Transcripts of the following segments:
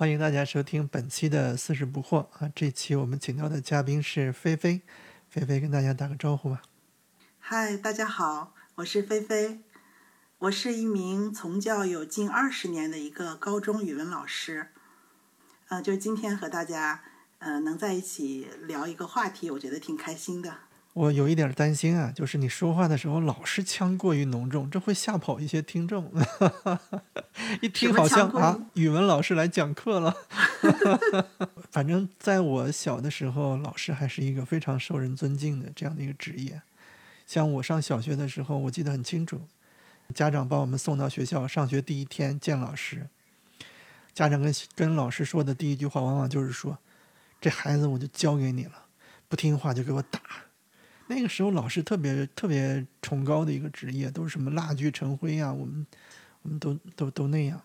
欢迎大家收听本期的《四十不惑》啊！这期我们请到的嘉宾是菲菲，菲菲跟大家打个招呼吧。嗨，大家好，我是菲菲，我是一名从教有近二十年的一个高中语文老师。呃，就今天和大家呃能在一起聊一个话题，我觉得挺开心的。我有一点担心啊，就是你说话的时候老是腔过于浓重，这会吓跑一些听众。一听好像啊，语文老师来讲课了。反正在我小的时候，老师还是一个非常受人尊敬的这样的一个职业。像我上小学的时候，我记得很清楚，家长把我们送到学校上学第一天见老师，家长跟跟老师说的第一句话，往往就是说：“这孩子我就交给你了，不听话就给我打。”那个时候老师特别特别崇高的一个职业，都是什么蜡炬成灰啊，我们我们都都都那样。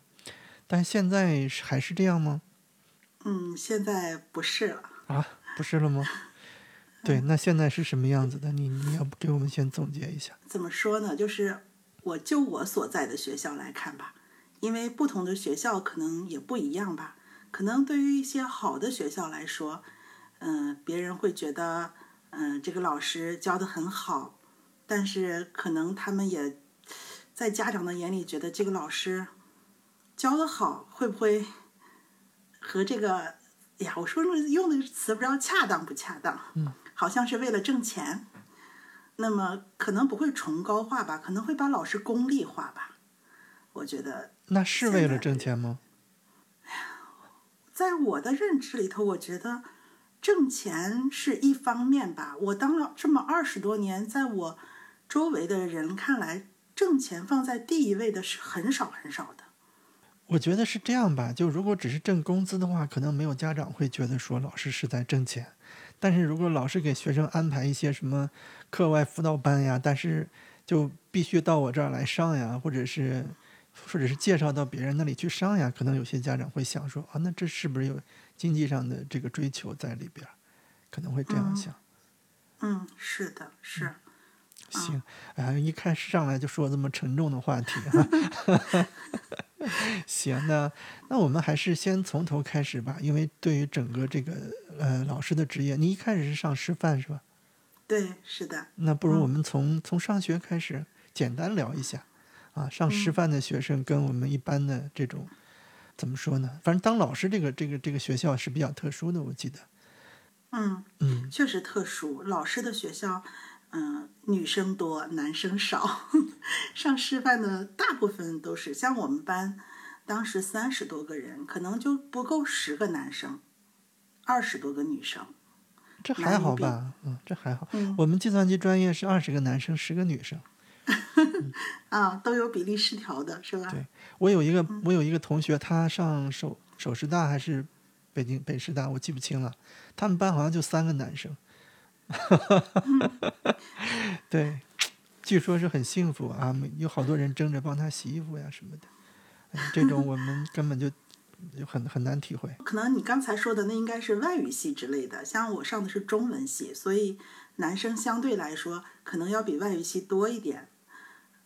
但现在还是这样吗？嗯，现在不是了。啊，不是了吗？对，那现在是什么样子的？你你要不给我们先总结一下？怎么说呢？就是我就我所在的学校来看吧，因为不同的学校可能也不一样吧。可能对于一些好的学校来说，嗯，别人会觉得。嗯，这个老师教的很好，但是可能他们也在家长的眼里觉得这个老师教的好，会不会和这个呀？我说用的词不知道恰当不恰当？嗯，好像是为了挣钱，那么可能不会崇高化吧？可能会把老师功利化吧？我觉得那是为了挣钱吗？在我的认知里头，我觉得。挣钱是一方面吧，我当了这么二十多年，在我周围的人看来，挣钱放在第一位的是很少很少的。我觉得是这样吧，就如果只是挣工资的话，可能没有家长会觉得说老师是在挣钱。但是如果老师给学生安排一些什么课外辅导班呀，但是就必须到我这儿来上呀，或者是或者是介绍到别人那里去上呀，可能有些家长会想说啊，那这是不是有？经济上的这个追求在里边，可能会这样想。嗯，是的，是。行，啊，一开始上来就说这么沉重的话题 哈。行，那那我们还是先从头开始吧，因为对于整个这个呃老师的职业，你一开始是上师范是吧？对，是的。那不如我们从从上学开始简单聊一下啊，上师范的学生跟我们一般的这种。怎么说呢？反正当老师这个这个这个学校是比较特殊的，我记得。嗯嗯，确实特殊。老师的学校，嗯，女生多，男生少。上师范的大部分都是像我们班，当时三十多个人，可能就不够十个男生，二十多个女生。这还好吧？嗯，这还好。我们计算机专业是二十个男生，十个女生。啊，都有比例失调的是吧？对，我有一个我有一个同学，他上首首师大还是北京北师大，我记不清了。他们班好像就三个男生，对，据说是很幸福啊，有好多人争着帮他洗衣服呀什么的。这种我们根本就很很难体会。可能你刚才说的那应该是外语系之类的，像我上的是中文系，所以男生相对来说可能要比外语系多一点。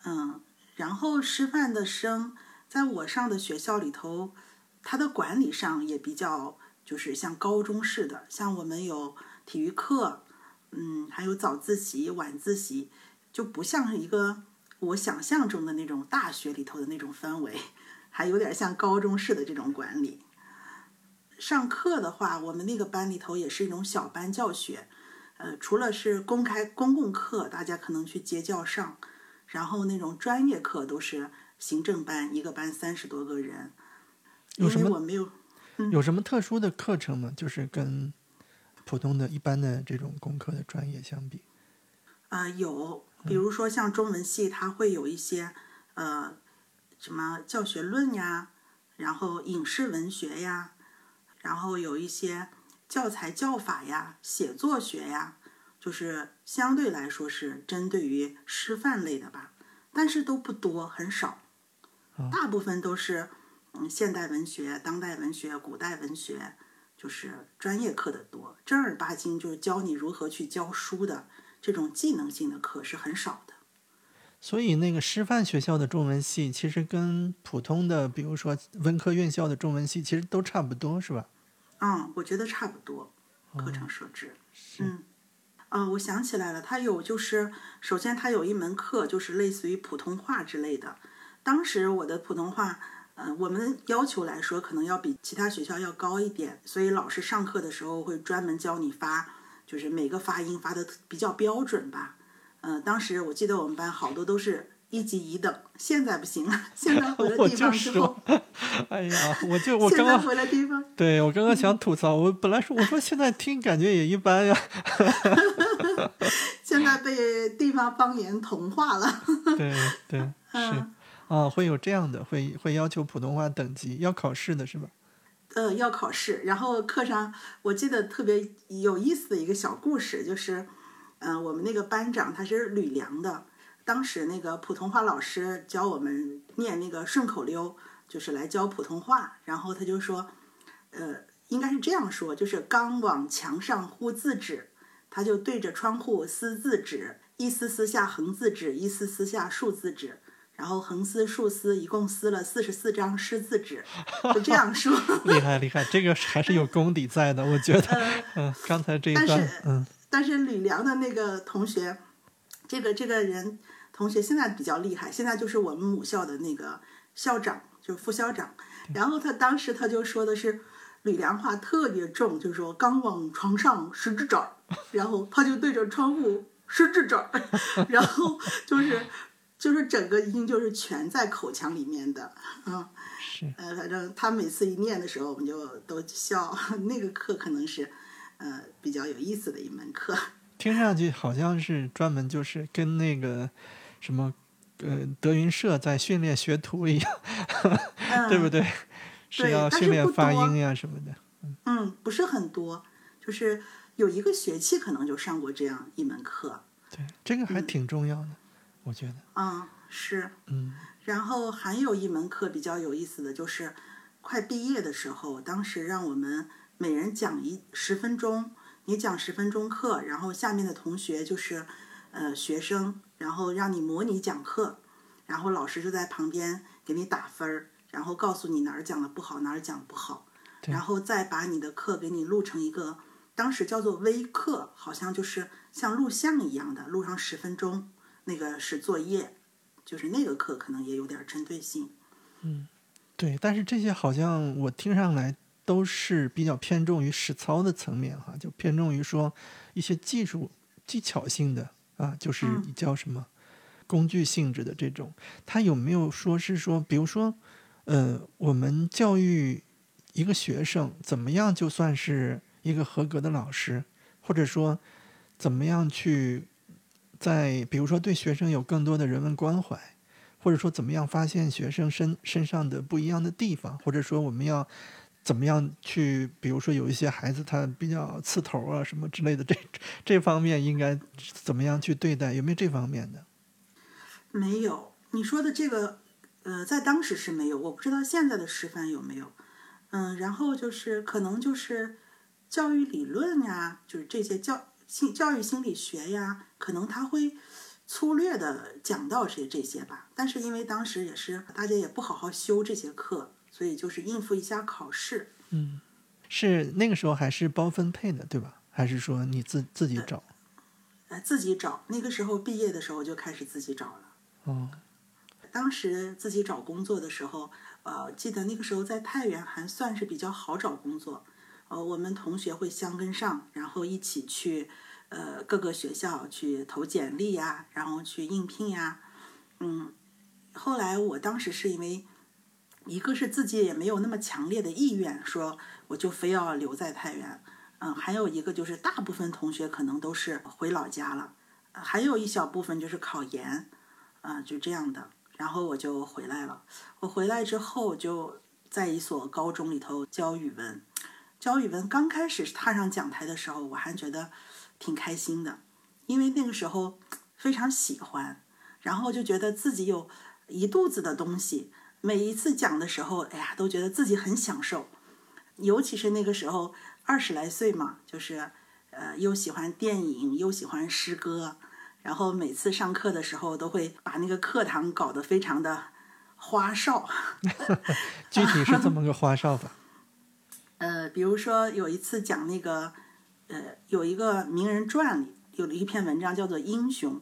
嗯，然后师范的生，在我上的学校里头，它的管理上也比较，就是像高中似的，像我们有体育课，嗯，还有早自习、晚自习，就不像是一个我想象中的那种大学里头的那种氛围，还有点像高中式的这种管理。上课的话，我们那个班里头也是一种小班教学，呃，除了是公开公共课，大家可能去接教上。然后那种专业课都是行政班，一个班三十多个人。有什么？我没有。有什么特殊的课程吗？就是跟普通的一般的这种工科的专业相比？啊，有，比如说像中文系，它会有一些呃什么教学论呀，然后影视文学呀，然后有一些教材教法呀，写作学呀。就是相对来说是针对于师范类的吧，但是都不多，很少，大部分都是嗯现代文学、当代文学、古代文学，就是专业课的多，正儿八经就是教你如何去教书的这种技能性的课是很少的。所以那个师范学校的中文系，其实跟普通的，比如说文科院校的中文系，其实都差不多，是吧？嗯，我觉得差不多，课程设置。嗯，嗯，我想起来了，他有就是，首先他有一门课，就是类似于普通话之类的。当时我的普通话，嗯，我们要求来说，可能要比其他学校要高一点，所以老师上课的时候会专门教你发，就是每个发音发的比较标准吧。嗯，当时我记得我们班好多都是一级乙等，现在不行了。现在 回了地方之后，哎呀，我就 我刚刚回了地方，对我刚刚想吐槽，我本来说我说现在听感觉也一般呀。现在被地方方言同化了。对对是啊，会有这样的，会会要求普通话等级要考试的是吧？呃，要考试。然后课上我记得特别有意思的一个小故事，就是。嗯，我们那个班长他是吕梁的，当时那个普通话老师教我们念那个顺口溜，就是来教普通话。然后他就说，呃，应该是这样说，就是刚往墙上呼字纸，他就对着窗户撕字纸，一撕撕下横字纸，一撕撕下竖字纸，然后横撕竖撕，一共撕了四十四张湿字纸，就这样说。厉害厉害，这个还是有功底在的，我觉得。嗯，刚才这一段，嗯。但是吕梁的那个同学，这个这个人同学现在比较厉害，现在就是我们母校的那个校长，就是副校长。然后他当时他就说的是吕梁话特别重，就说刚往床上十指爪，然后他就对着窗户十指爪，然后就是就是整个音就是全在口腔里面的啊。是。呃，反正他每次一念的时候，我们就都笑。那个课可能是。呃，比较有意思的一门课，听上去好像是专门就是跟那个什么呃德云社在训练学徒一样，对不对？是要训练发音呀什么的。嗯，不是很多，就是有一个学期可能就上过这样一门课。对，这个还挺重要的，我觉得。嗯，是。嗯。然后还有一门课比较有意思的就是快毕业的时候，当时让我们。每人讲一十分钟，你讲十分钟课，然后下面的同学就是，呃，学生，然后让你模拟讲课，然后老师就在旁边给你打分儿，然后告诉你哪儿讲的不好，哪儿讲不好，然后再把你的课给你录成一个，当时叫做微课，好像就是像录像一样的，录上十分钟，那个是作业，就是那个课可能也有点针对性。嗯，对，但是这些好像我听上来。都是比较偏重于实操的层面哈，就偏重于说一些技术技巧性的啊，就是叫什么工具性质的这种。他有没有说是说，比如说，呃，我们教育一个学生怎么样就算是一个合格的老师，或者说怎么样去在比如说对学生有更多的人文关怀，或者说怎么样发现学生身身上的不一样的地方，或者说我们要。怎么样去？比如说有一些孩子他比较刺头啊，什么之类的，这 这方面应该怎么样去对待？有没有这方面的？没有，你说的这个，呃，在当时是没有，我不知道现在的师范有没有。嗯，然后就是可能就是教育理论呀，就是这些教心教育心理学呀，可能他会粗略的讲到这这些吧。但是因为当时也是大家也不好好修这些课。所以就是应付一下考试。嗯，是那个时候还是包分配的，对吧？还是说你自自己找？呃，自己找。那个时候毕业的时候就开始自己找了。哦。当时自己找工作的时候，呃，记得那个时候在太原还算是比较好找工作。呃，我们同学会相跟上，然后一起去呃各个学校去投简历呀，然后去应聘呀。嗯，后来我当时是因为。一个是自己也没有那么强烈的意愿，说我就非要留在太原，嗯，还有一个就是大部分同学可能都是回老家了，还有一小部分就是考研，啊，就这样的，然后我就回来了。我回来之后就在一所高中里头教语文，教语文刚开始踏上讲台的时候，我还觉得挺开心的，因为那个时候非常喜欢，然后就觉得自己有一肚子的东西。每一次讲的时候，哎呀，都觉得自己很享受，尤其是那个时候二十来岁嘛，就是，呃，又喜欢电影，又喜欢诗歌，然后每次上课的时候都会把那个课堂搞得非常的花哨。具体是这么个花哨法？呃，比如说有一次讲那个，呃，有一个名人传里有了一篇文章叫做《英雄》。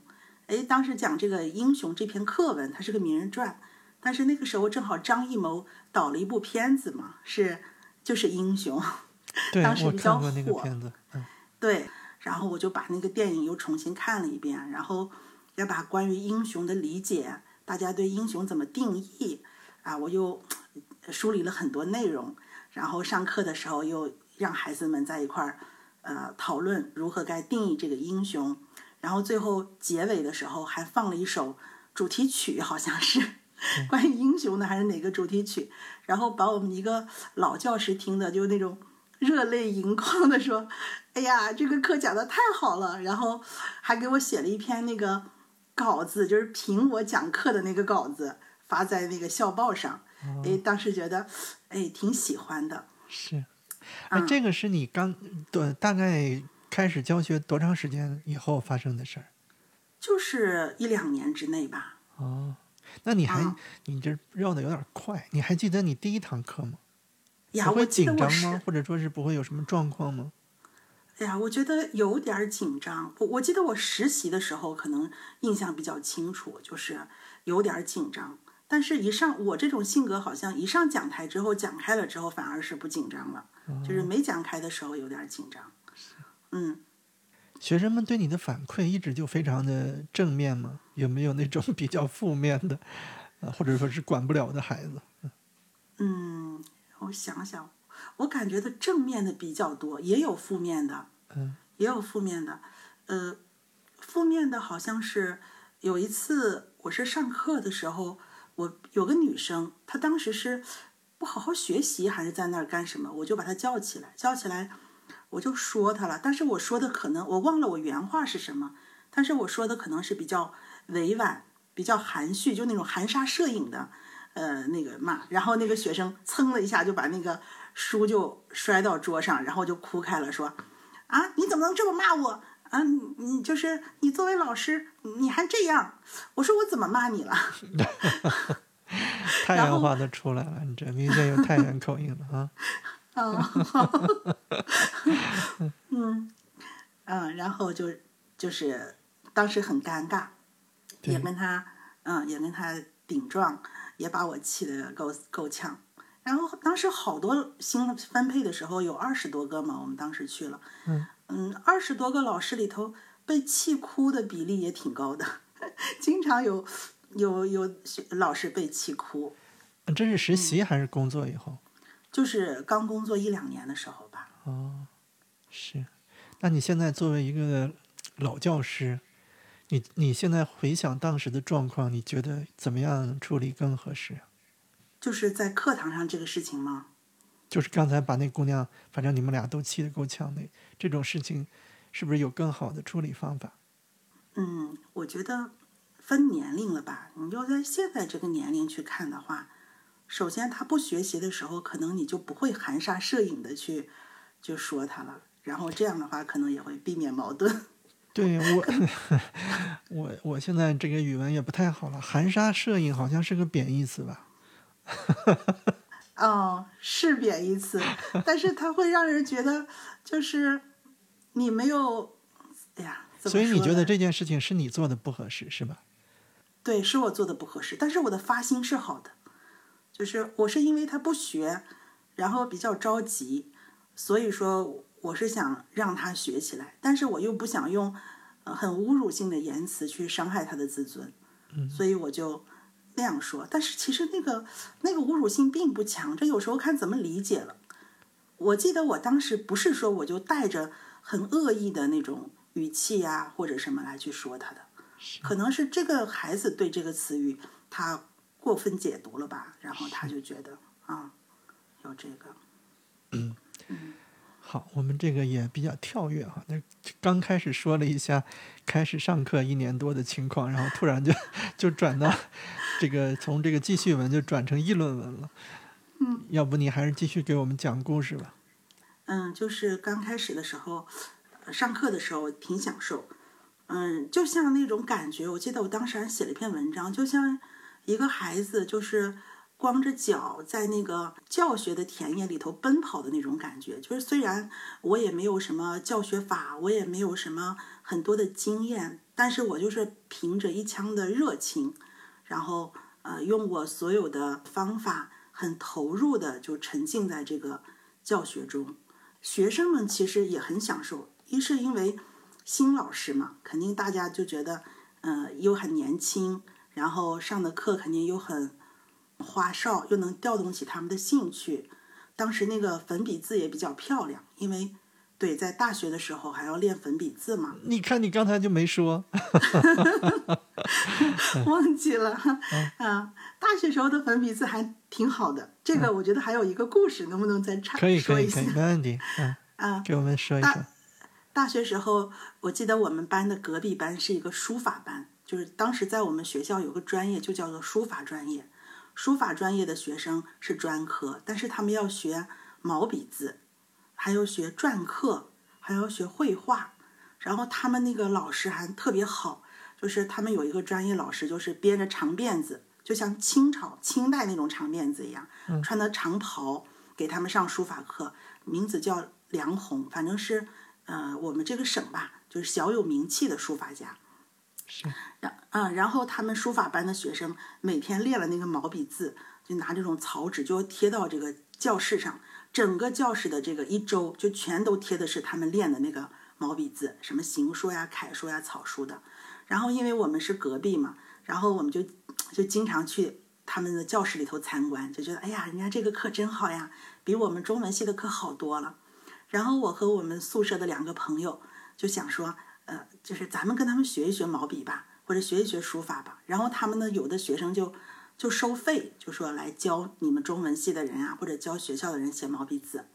哎，当时讲这个英雄这篇课文，它是个名人传，但是那个时候正好张艺谋导了一部片子嘛，是就是英雄，当时比较火。嗯，对，然后我就把那个电影又重新看了一遍，然后要把关于英雄的理解，大家对英雄怎么定义啊，我又梳理了很多内容，然后上课的时候又让孩子们在一块儿呃讨论如何该定义这个英雄。然后最后结尾的时候还放了一首主题曲，好像是 关于英雄的还是哪个主题曲？然后把我们一个老教师听的就那种热泪盈眶的说：“哎呀，这个课讲的太好了！”然后还给我写了一篇那个稿子，就是评我讲课的那个稿子，发在那个校报上。哎，当时觉得哎挺喜欢的。是，啊，这个是你刚对大概。开始教学多长时间以后发生的事儿？就是一两年之内吧。哦，那你还你这绕的有点快。你还记得你第一堂课吗？呀，会紧张吗？或者说是不会有什么状况吗？哎呀，我觉得有点紧张。我我记得我实习的时候可能印象比较清楚，就是有点紧张。但是，一上我这种性格，好像一上讲台之后讲开了之后，反而是不紧张了。就是没讲开的时候有点紧张。嗯，学生们对你的反馈一直就非常的正面吗？有没有那种 比较负面的，呃，或者说是管不了的孩子？嗯，我想想，我感觉的正面的比较多，也有负面的，嗯，也有负面的。呃，负面的好像是有一次，我是上课的时候，我有个女生，她当时是不好好学习，还是在那儿干什么？我就把她叫起来，叫起来。我就说他了，但是我说的可能我忘了我原话是什么，但是我说的可能是比较委婉、比较含蓄，就那种含沙射影的，呃，那个骂。然后那个学生噌的一下就把那个书就摔到桌上，然后就哭开了，说：“啊，你怎么能这么骂我？啊，你就是你作为老师你还这样？”我说：“我怎么骂你了？” 太原话都出来了，你这明显有太原口音了啊。嗯，嗯，嗯，然后就就是当时很尴尬，也跟他嗯也跟他顶撞，也把我气得够够呛。然后当时好多新分配的时候有二十多个嘛，我们当时去了，嗯嗯，二十多个老师里头被气哭的比例也挺高的，经常有有有老师被气哭。这是实习还是工作以后？就是刚工作一两年的时候吧。哦，是。那你现在作为一个老教师，你你现在回想当时的状况，你觉得怎么样处理更合适？就是在课堂上这个事情吗？就是刚才把那姑娘，反正你们俩都气得够呛的这种事情，是不是有更好的处理方法？嗯，我觉得分年龄了吧。你就在现在这个年龄去看的话。首先，他不学习的时候，可能你就不会含沙射影的去就说他了。然后这样的话，可能也会避免矛盾。对 我，我我现在这个语文也不太好了。含沙射影好像是个贬义词吧？哦，是贬义词，但是它会让人觉得就是你没有，哎呀，所以你觉得这件事情是你做的不合适是吧？对，是我做的不合适，但是我的发心是好的。就是我是因为他不学，然后比较着急，所以说我是想让他学起来，但是我又不想用很侮辱性的言辞去伤害他的自尊，所以我就那样说。但是其实那个那个侮辱性并不强，这有时候看怎么理解了。我记得我当时不是说我就带着很恶意的那种语气呀或者什么来去说他的，可能是这个孩子对这个词语他。过分解读了吧，然后他就觉得啊，有这个。嗯，好，我们这个也比较跳跃哈。那刚开始说了一下开始上课一年多的情况，然后突然就就转到这个从这个记叙文就转成议论文了。嗯，要不你还是继续给我们讲故事吧。嗯，就是刚开始的时候，上课的时候挺享受。嗯，就像那种感觉，我记得我当时还写了一篇文章，就像一个孩子就是光着脚在那个教学的田野里头奔跑的那种感觉。就是虽然我也没有什么教学法，我也没有什么很多的经验，但是我就是凭着一腔的热情，然后呃，用我所有的方法，很投入的就沉浸在这个教学中。学生们其实也很享受，一是因为。新老师嘛，肯定大家就觉得，嗯，又很年轻，然后上的课肯定又很花哨，又能调动起他们的兴趣。当时那个粉笔字也比较漂亮，因为对，在大学的时候还要练粉笔字嘛。你看，你刚才就没说，忘记了啊。大学时候的粉笔字还挺好的，这个我觉得还有一个故事，能不能再插可以说一下？可以可以，没问题。嗯啊，给我们说一说。大学时候，我记得我们班的隔壁班是一个书法班，就是当时在我们学校有个专业就叫做书法专业。书法专业的学生是专科，但是他们要学毛笔字，还要学篆刻，还要学绘画。然后他们那个老师还特别好，就是他们有一个专业老师，就是编着长辫子，就像清朝清代那种长辫子一样，穿的长袍给他们上书法课，名字叫梁红，反正是。呃，我们这个省吧，就是小有名气的书法家。是。然嗯，然后他们书法班的学生每天练了那个毛笔字，就拿这种草纸，就贴到这个教室上。整个教室的这个一周，就全都贴的是他们练的那个毛笔字，什么行书呀、楷书呀、草书的。然后因为我们是隔壁嘛，然后我们就就经常去他们的教室里头参观，就觉得哎呀，人家这个课真好呀，比我们中文系的课好多了。然后我和我们宿舍的两个朋友就想说，呃，就是咱们跟他们学一学毛笔吧，或者学一学书法吧。然后他们呢，有的学生就就收费，就说来教你们中文系的人啊，或者教学校的人写毛笔字。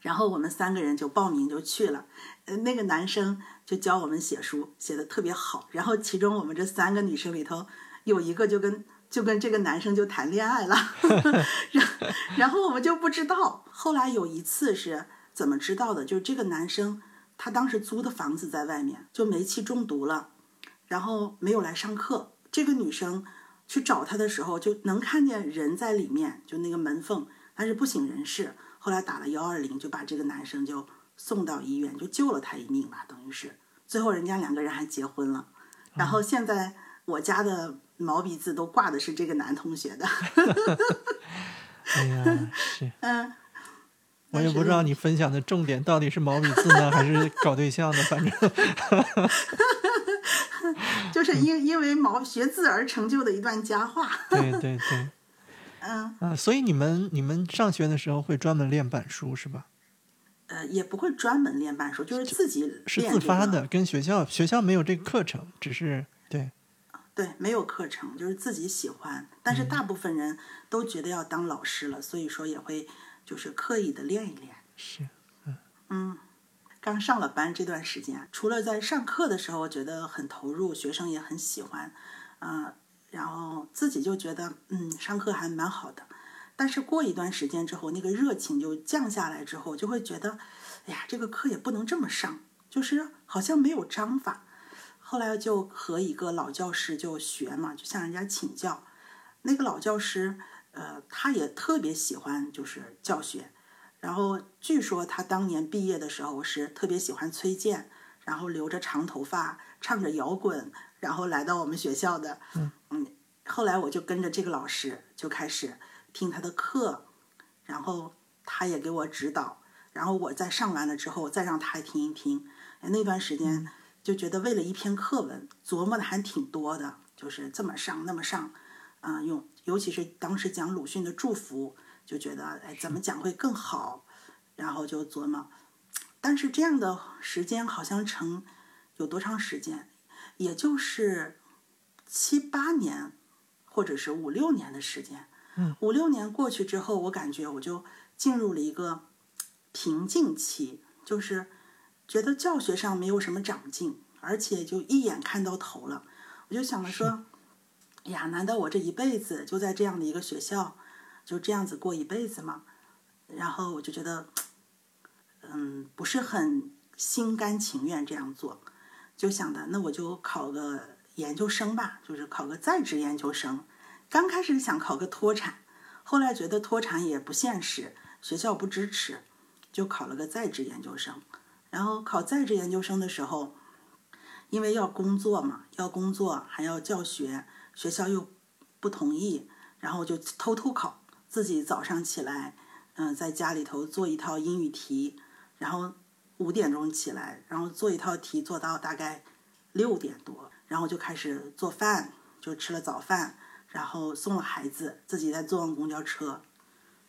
然后我们三个人就报名就去了，呃，那个男生就教我们写书，写的特别好。然后其中我们这三个女生里头有一个就跟就跟这个男生就谈恋爱了，然然后我们就不知道。后来有一次是。怎么知道的？就这个男生，他当时租的房子在外面，就煤气中毒了，然后没有来上课。这个女生去找他的时候，就能看见人在里面，就那个门缝，但是不省人事。后来打了幺二零，就把这个男生就送到医院，就救了他一命吧，等于是。最后人家两个人还结婚了。然后现在我家的毛笔字都挂的是这个男同学的。哎呀，是。嗯。我也不知道你分享的重点到底是毛笔字呢，还是搞对象呢？反正，就是因因为毛学字而成就的一段佳话。对对对，嗯啊，所以你们你们上学的时候会专门练板书是吧？呃，也不会专门练板书，就是自己是自发的，跟学校学校没有这个课程，只是对对没有课程，就是自己喜欢。但是大部分人都觉得要当老师了，所以说也会。就是刻意的练一练，是，嗯嗯，刚上了班这段时间，除了在上课的时候觉得很投入，学生也很喜欢，嗯，然后自己就觉得嗯上课还蛮好的，但是过一段时间之后，那个热情就降下来之后，就会觉得，哎呀，这个课也不能这么上，就是好像没有章法。后来就和一个老教师就学嘛，就向人家请教，那个老教师。呃，他也特别喜欢就是教学，然后据说他当年毕业的时候是特别喜欢崔健，然后留着长头发，唱着摇滚，然后来到我们学校的。嗯嗯，后来我就跟着这个老师就开始听他的课，然后他也给我指导，然后我再上完了之后再让他听一听。那段时间就觉得为了一篇课文琢磨的还挺多的，就是这么上那么上，嗯，用。尤其是当时讲鲁迅的祝福，就觉得哎，怎么讲会更好？然后就琢磨。但是这样的时间好像成有多长时间？也就是七八年，或者是五六年的时间。嗯，五六年过去之后，我感觉我就进入了一个瓶颈期，就是觉得教学上没有什么长进，而且就一眼看到头了。我就想着说。呀，难道我这一辈子就在这样的一个学校，就这样子过一辈子吗？然后我就觉得，嗯，不是很心甘情愿这样做。就想的那我就考个研究生吧，就是考个在职研究生。刚开始想考个脱产，后来觉得脱产也不现实，学校不支持，就考了个在职研究生。然后考在职研究生的时候，因为要工作嘛，要工作还要教学，学校又不同意，然后就偷偷考，自己早上起来，嗯，在家里头做一套英语题，然后五点钟起来，然后做一套题做到大概六点多，然后就开始做饭，就吃了早饭，然后送了孩子，自己再坐上公交车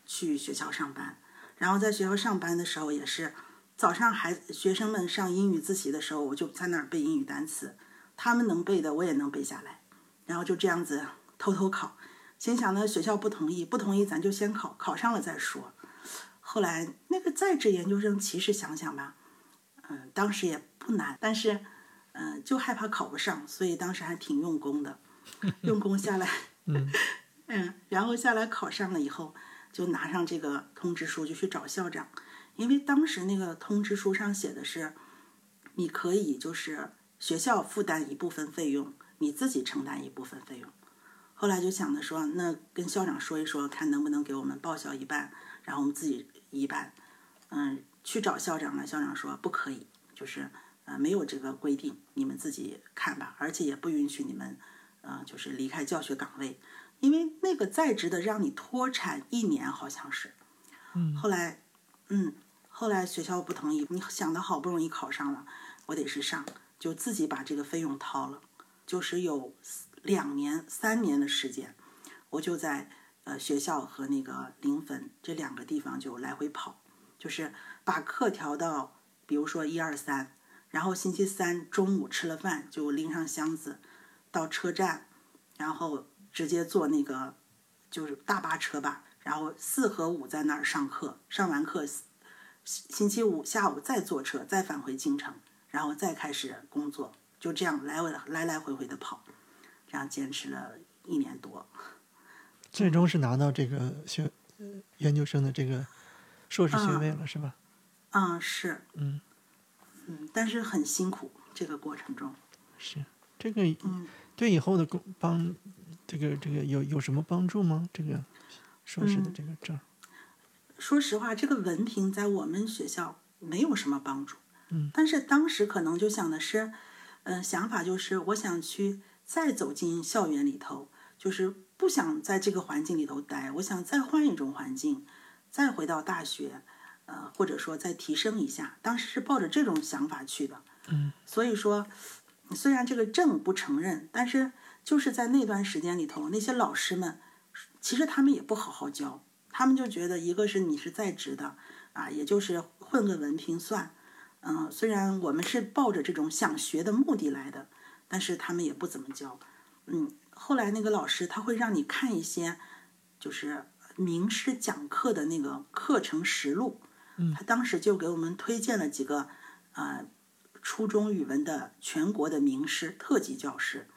去学校上班，然后在学校上班的时候也是。早上孩学生们上英语自习的时候，我就在那儿背英语单词，他们能背的我也能背下来，然后就这样子偷偷考，心想呢学校不同意，不同意咱就先考，考上了再说。后来那个在职研究生，其实想想吧，嗯，当时也不难，但是嗯就害怕考不上，所以当时还挺用功的，用功下来，嗯，然后下来考上了以后，就拿上这个通知书就去找校长。因为当时那个通知书上写的是，你可以就是学校负担一部分费用，你自己承担一部分费用。后来就想着说，那跟校长说一说，看能不能给我们报销一半，然后我们自己一半。嗯，去找校长了，校长说不可以，就是呃没有这个规定，你们自己看吧，而且也不允许你们，呃就是离开教学岗位，因为那个在职的让你脱产一年，好像是。嗯。后来，嗯。后来学校不同意，你想的好不容易考上了，我得是上，就自己把这个费用掏了，就是有两年、三年的时间，我就在呃学校和那个临汾这两个地方就来回跑，就是把课调到，比如说一二三，然后星期三中午吃了饭就拎上箱子到车站，然后直接坐那个就是大巴车吧，然后四和五在那儿上课，上完课。星期五下午再坐车，再返回京城，然后再开始工作，就这样来回来来回回的跑，这样坚持了一年多，最终是拿到这个学研究生的这个硕士学位了，是吧？嗯，是。嗯嗯，但是很辛苦，这个过程中。是这个，对以后的工帮，这个这个有有什么帮助吗？这个硕士的这个证。说实话，这个文凭在我们学校没有什么帮助。嗯，但是当时可能就想的是，嗯，想法就是我想去再走进校园里头，就是不想在这个环境里头待，我想再换一种环境，再回到大学，呃，或者说再提升一下。当时是抱着这种想法去的。嗯，所以说，虽然这个证不承认，但是就是在那段时间里头，那些老师们其实他们也不好好教。他们就觉得，一个是你是在职的，啊，也就是混个文凭算，嗯，虽然我们是抱着这种想学的目的来的，但是他们也不怎么教，嗯，后来那个老师他会让你看一些，就是名师讲课的那个课程实录，嗯，他当时就给我们推荐了几个，呃，初中语文的全国的名师特级教师，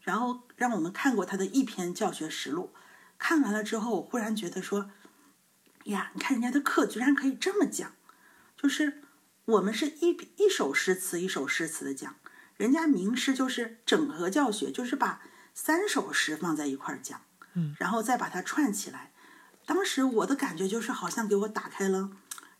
然后让我们看过他的一篇教学实录。看完了之后，忽然觉得说，呀，你看人家的课居然可以这么讲，就是我们是一一首诗词一首诗词的讲，人家名师就是整合教学，就是把三首诗放在一块儿讲，嗯，然后再把它串起来。当时我的感觉就是好像给我打开了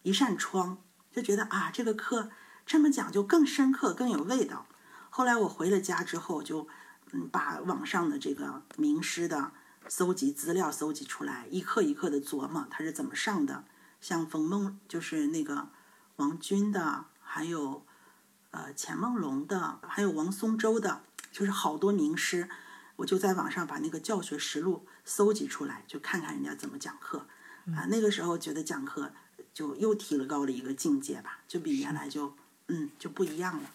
一扇窗，就觉得啊，这个课这么讲就更深刻更有味道。后来我回了家之后，就嗯把网上的这个名师的。搜集资料，搜集出来，一课一课的琢磨他是怎么上的。像冯梦，就是那个王军的，还有呃钱梦龙的，还有王松洲的，就是好多名师。我就在网上把那个教学实录搜集出来，就看看人家怎么讲课。啊，那个时候觉得讲课就又提了高了一个境界吧，就比原来就嗯就不一样了。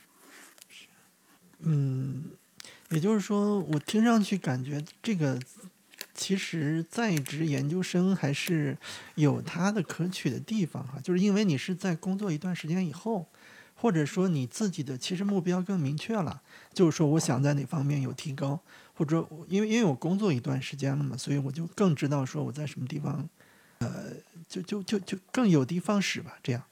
嗯，也就是说，我听上去感觉这个。其实在职研究生还是有它的可取的地方哈，就是因为你是在工作一段时间以后，或者说你自己的其实目标更明确了，就是说我想在哪方面有提高，或者因为因为我工作一段时间了嘛，所以我就更知道说我在什么地方，呃，就就就就更有的放矢吧，这样，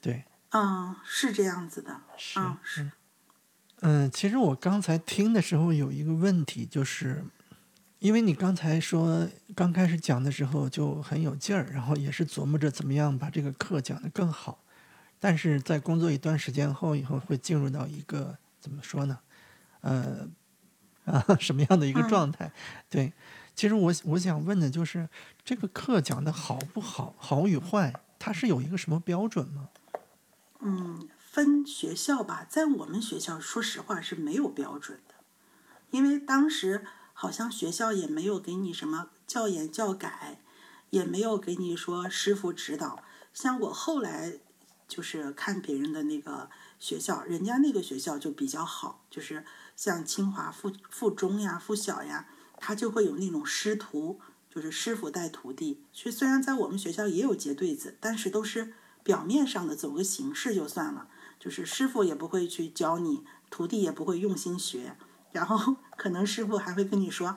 对，嗯，是这样子的，是是，嗯，其实我刚才听的时候有一个问题，就是因为你刚才说刚开始讲的时候就很有劲儿，然后也是琢磨着怎么样把这个课讲得更好，但是在工作一段时间后以后会进入到一个怎么说呢？呃，啊，什么样的一个状态？对，其实我我想问的就是这个课讲的好不好，好与坏，它是有一个什么标准吗？嗯，分学校吧，在我们学校，说实话是没有标准的，因为当时好像学校也没有给你什么教研教改，也没有给你说师傅指导。像我后来就是看别人的那个学校，人家那个学校就比较好，就是像清华附附中呀、附小呀，他就会有那种师徒，就是师傅带徒弟。所以虽然在我们学校也有结对子，但是都是。表面上的走个形式就算了，就是师傅也不会去教你，徒弟也不会用心学，然后 可能师傅还会跟你说：“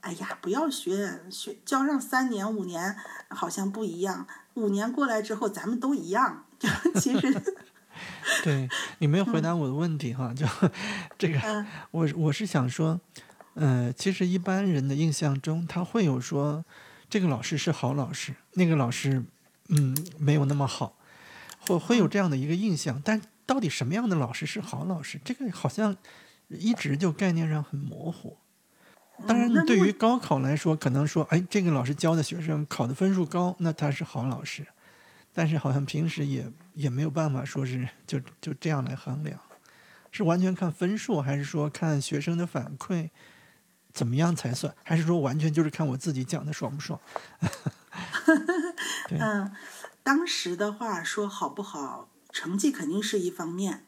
哎呀，不要学，学教上三年五年好像不一样，五年过来之后咱们都一样。”就 其实，对你没有回答我的问题哈，就这个，我我是想说，呃，其实一般人的印象中，他会有说这个老师是好老师，那个老师嗯没有那么好。会会有这样的一个印象，但到底什么样的老师是好老师？这个好像一直就概念上很模糊。当然，对于高考来说，可能说，哎，这个老师教的学生考的分数高，那他是好老师。但是好像平时也也没有办法说是就就这样来衡量，是完全看分数，还是说看学生的反馈怎么样才算？还是说完全就是看我自己讲的爽不爽？嗯。当时的话说好不好，成绩肯定是一方面，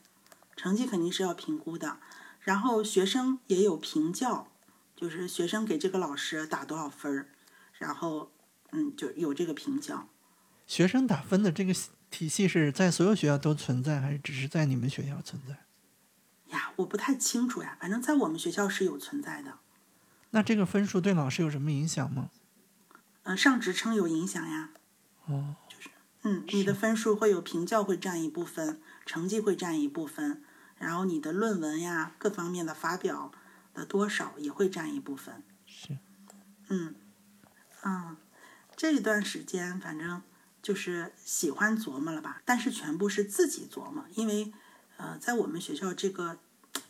成绩肯定是要评估的。然后学生也有评教，就是学生给这个老师打多少分儿，然后嗯就有这个评教。学生打分的这个体系是在所有学校都存在，还是只是在你们学校存在？呀，我不太清楚呀，反正在我们学校是有存在的。那这个分数对老师有什么影响吗？嗯，上职称有影响呀。哦。就是嗯，你的分数会有评教会占一部分，成绩会占一部分，然后你的论文呀各方面的发表的多少也会占一部分。是，嗯，嗯，这一段时间反正就是喜欢琢磨了吧，但是全部是自己琢磨，因为呃，在我们学校这个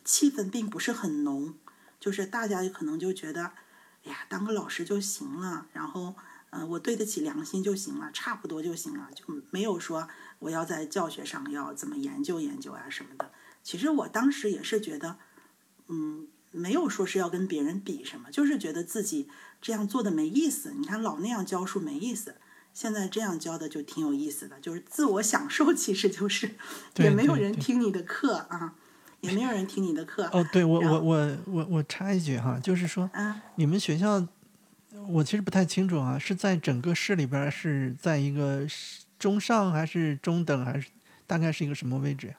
气氛并不是很浓，就是大家可能就觉得，哎呀，当个老师就行了，然后。嗯，我对得起良心就行了，差不多就行了，就没有说我要在教学上要怎么研究研究啊什么的。其实我当时也是觉得，嗯，没有说是要跟别人比什么，就是觉得自己这样做的没意思。你看老那样教书没意思，现在这样教的就挺有意思的，就是自我享受，其实就是也没有人听你的课啊，也没有人听你的课。哦，对我我我我我插一句哈，就是说，你们学校。我其实不太清楚啊，是在整个市里边，是在一个中上还是中等，还是大概是一个什么位置呀？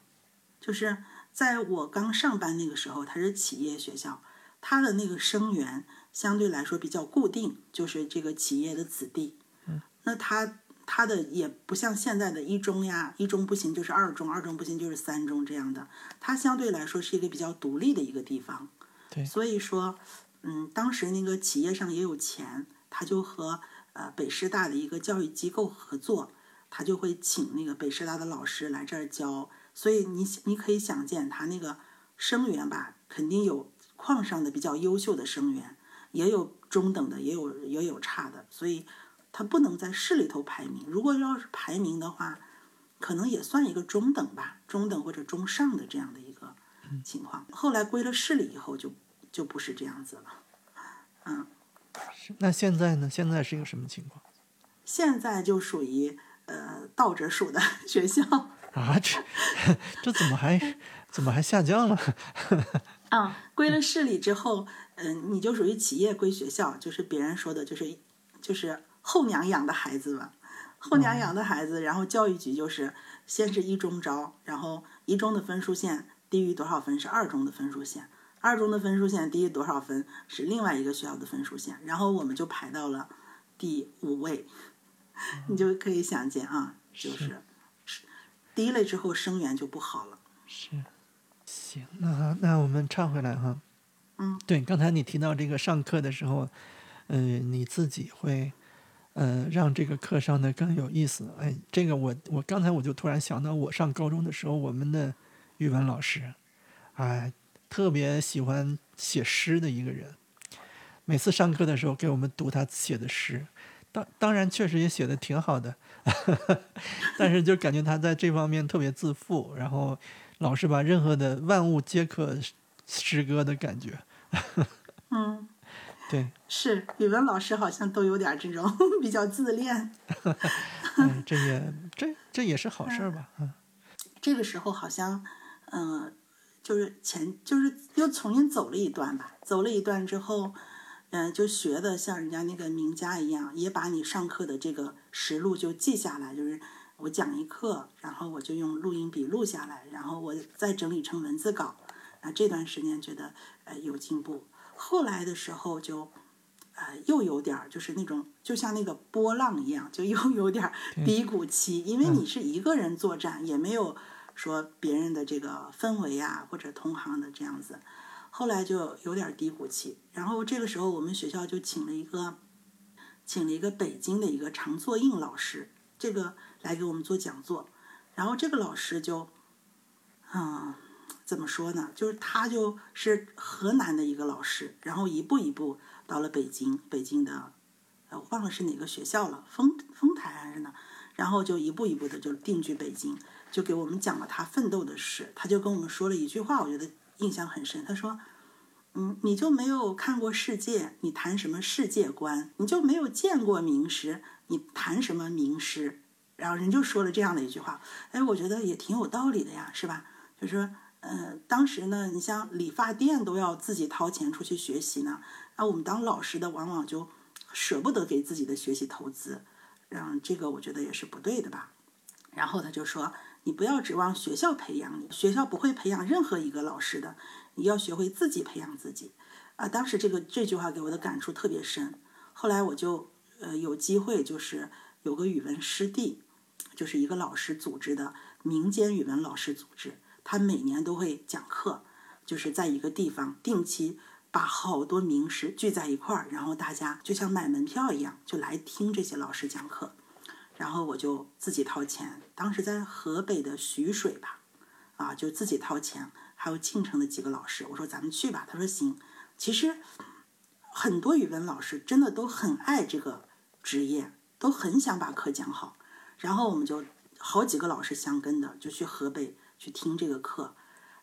就是在我刚上班那个时候，它是企业学校，它的那个生源相对来说比较固定，就是这个企业的子弟。嗯。那它它的也不像现在的一中呀，一中不行就是二中，二中不行就是三中这样的，它相对来说是一个比较独立的一个地方。对。所以说。嗯，当时那个企业上也有钱，他就和呃北师大的一个教育机构合作，他就会请那个北师大的老师来这儿教，所以你你可以想见，他那个生源吧，肯定有矿上的比较优秀的生源，也有中等的，也有也有差的，所以他不能在市里头排名。如果要是排名的话，可能也算一个中等吧，中等或者中上的这样的一个情况。后来归了市里以后就。就不是这样子了，嗯，那现在呢？现在是一个什么情况？现在就属于呃倒着数的 学校啊，这 这怎么还怎么还下降了？啊，归了市里之后，嗯，你就属于企业归学校，就是别人说的，就是就是后娘养的孩子吧，后娘养的孩子，然后教育局就是先是一中招，然后一中的分数线低于多少分是二中的分数线。二中的分数线低于多少分是另外一个学校的分数线，然后我们就排到了第五位，你就可以想见啊，就是低了之后生源就不好了。是，行。那那我们唱回来哈。嗯，对，刚才你提到这个上课的时候，嗯，你自己会，呃，让这个课上的更有意思。哎，这个我我刚才我就突然想到，我上高中的时候，我们的语文老师，哎，特别喜欢写诗的一个人。每次上课的时候，给我们读他写的诗，当当然确实也写的挺好的，但是就感觉他在这方面特别自负，然后老是把任何的万物皆可诗歌的感觉。嗯，对，是语文老师好像都有点这种 比较自恋。嗯，这也这这也是好事吧？嗯，这个时候好像，嗯，就是前就是又重新走了一段吧。走了一段之后，嗯，就学的像人家那个名家一样，也把你上课的这个实录就记下来。就是我讲一课，然后我就用录音笔录下来，然后我再整理成文字稿。啊，这段时间觉得呃有进步，后来的时候就，呃又有点儿就是那种就像那个波浪一样，就 又有点低谷期，因为你是一个人作战，也没有说别人的这个氛围啊或者同行的这样子，后来就有点低谷期，然后这个时候我们学校就请了一个，请了一个北京的一个常作印老师，这个来给我们做讲座，然后这个老师就，嗯。怎么说呢？就是他就是河南的一个老师，然后一步一步到了北京，北京的，呃，忘了是哪个学校了，丰丰台还是哪，然后就一步一步的就定居北京，就给我们讲了他奋斗的事。他就跟我们说了一句话，我觉得印象很深。他说：“嗯，你就没有看过世界，你谈什么世界观？你就没有见过名师，你谈什么名师？”然后人就说了这样的一句话，哎，我觉得也挺有道理的呀，是吧？就说。嗯，当时呢，你像理发店都要自己掏钱出去学习呢，那我们当老师的往往就舍不得给自己的学习投资，嗯，这个我觉得也是不对的吧。然后他就说，你不要指望学校培养你，学校不会培养任何一个老师的，你要学会自己培养自己。啊，当时这个这句话给我的感触特别深。后来我就呃有机会，就是有个语文师弟，就是一个老师组织的民间语文老师组织。他每年都会讲课，就是在一个地方定期把好多名师聚在一块儿，然后大家就像买门票一样，就来听这些老师讲课。然后我就自己掏钱，当时在河北的徐水吧，啊，就自己掏钱，还有晋城的几个老师，我说咱们去吧，他说行。其实很多语文老师真的都很爱这个职业，都很想把课讲好。然后我们就好几个老师相跟的，就去河北。去听这个课，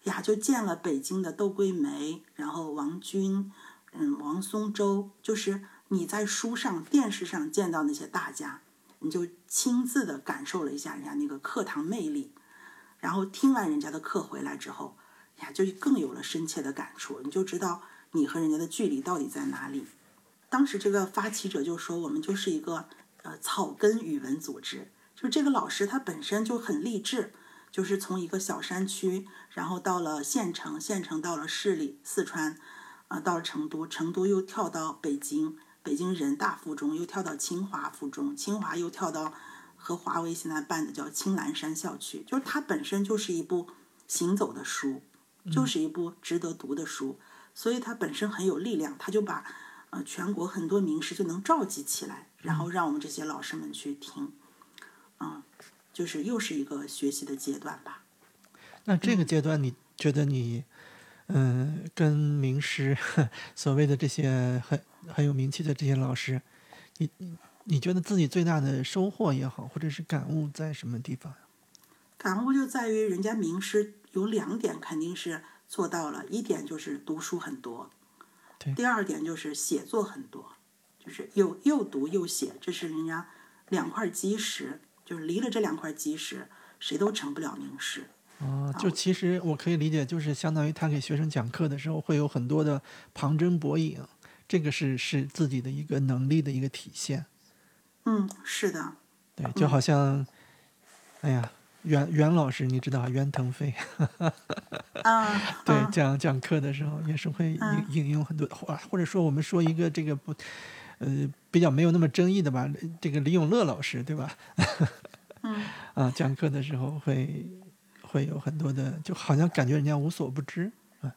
呀，就见了北京的窦桂梅，然后王军，嗯，王松洲，就是你在书上、电视上见到那些大家，你就亲自的感受了一下人家那个课堂魅力，然后听完人家的课回来之后，呀，就更有了深切的感触，你就知道你和人家的距离到底在哪里。当时这个发起者就说，我们就是一个呃草根语文组织，就这个老师他本身就很励志。就是从一个小山区，然后到了县城，县城到了市里，四川，啊，到了成都，成都又跳到北京，北京人大附中又跳到清华附中，清华又跳到和华为现在办的叫青蓝山校区，就是它本身就是一部行走的书，就是一部值得读的书，所以它本身很有力量，它就把呃全国很多名师就能召集起来，然后让我们这些老师们去听，啊。就是又是一个学习的阶段吧。那这个阶段，你觉得你，嗯，跟名师，所谓的这些很很有名气的这些老师，你你你觉得自己最大的收获也好，或者是感悟在什么地方？感悟就在于人家名师有两点肯定是做到了，一点就是读书很多，对；第二点就是写作很多，就是又又读又写，这是人家两块基石。就是离了这两块基石，谁都成不了名师。哦，就其实我可以理解，就是相当于他给学生讲课的时候，会有很多的旁征博引，这个是是自己的一个能力的一个体现。嗯，是的。对，就好像，哎呀，袁袁老师，你知道袁腾飞？啊。对，讲讲课的时候也是会引引用很多，话或者说我们说一个这个不。呃，比较没有那么争议的吧，这个李永乐老师，对吧？嗯。啊，讲课的时候会会有很多的，就好像感觉人家无所不知啊。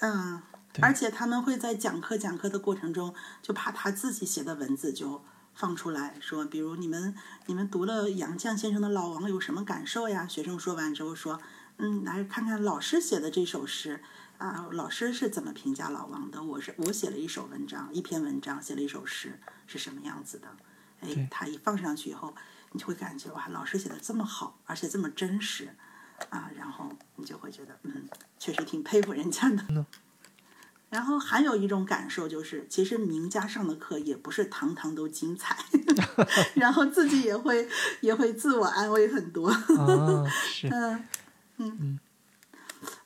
嗯，而且他们会在讲课讲课的过程中，就怕他自己写的文字就放出来说，比如你们你们读了杨绛先生的《老王》有什么感受呀？学生说完之后说，嗯，来看看老师写的这首诗。啊，老师是怎么评价老王的？我是我写了一首文章，一篇文章，写了一首诗，是什么样子的？哎，他一放上去以后，你就会感觉哇，老师写的这么好，而且这么真实，啊，然后你就会觉得，嗯，确实挺佩服人家的。然后还有一种感受就是，其实名家上的课也不是堂堂都精彩，然后自己也会也会自我安慰很多。是，嗯嗯。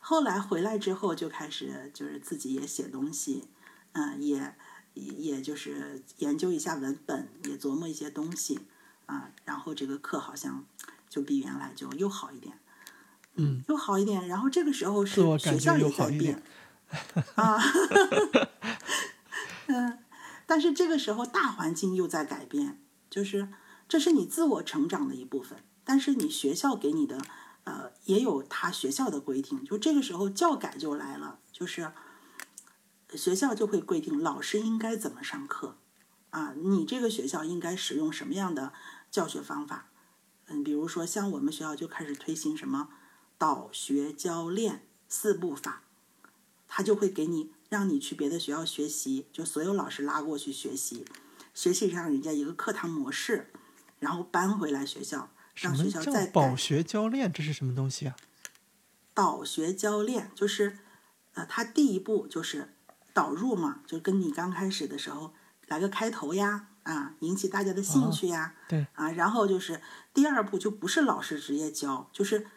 后来回来之后，就开始就是自己也写东西，嗯，也也就是研究一下文本，也琢磨一些东西，啊，然后这个课好像就比原来就又好一点，嗯，又好一点。然后这个时候是学校也在变，啊，嗯，但是这个时候大环境又在改变，就是这是你自我成长的一部分，但是你学校给你的。呃，也有他学校的规定，就这个时候教改就来了，就是学校就会规定老师应该怎么上课，啊，你这个学校应该使用什么样的教学方法？嗯，比如说像我们学校就开始推行什么导学教练四步法，他就会给你让你去别的学校学习，就所有老师拉过去学习，学习上人家一个课堂模式，然后搬回来学校。让学校再导学教练，这是什么东西啊？导学教练就是，呃，他第一步就是导入嘛，就跟你刚开始的时候来个开头呀，啊，引起大家的兴趣呀，对，啊，然后就是第二步就不是老师直接教，就是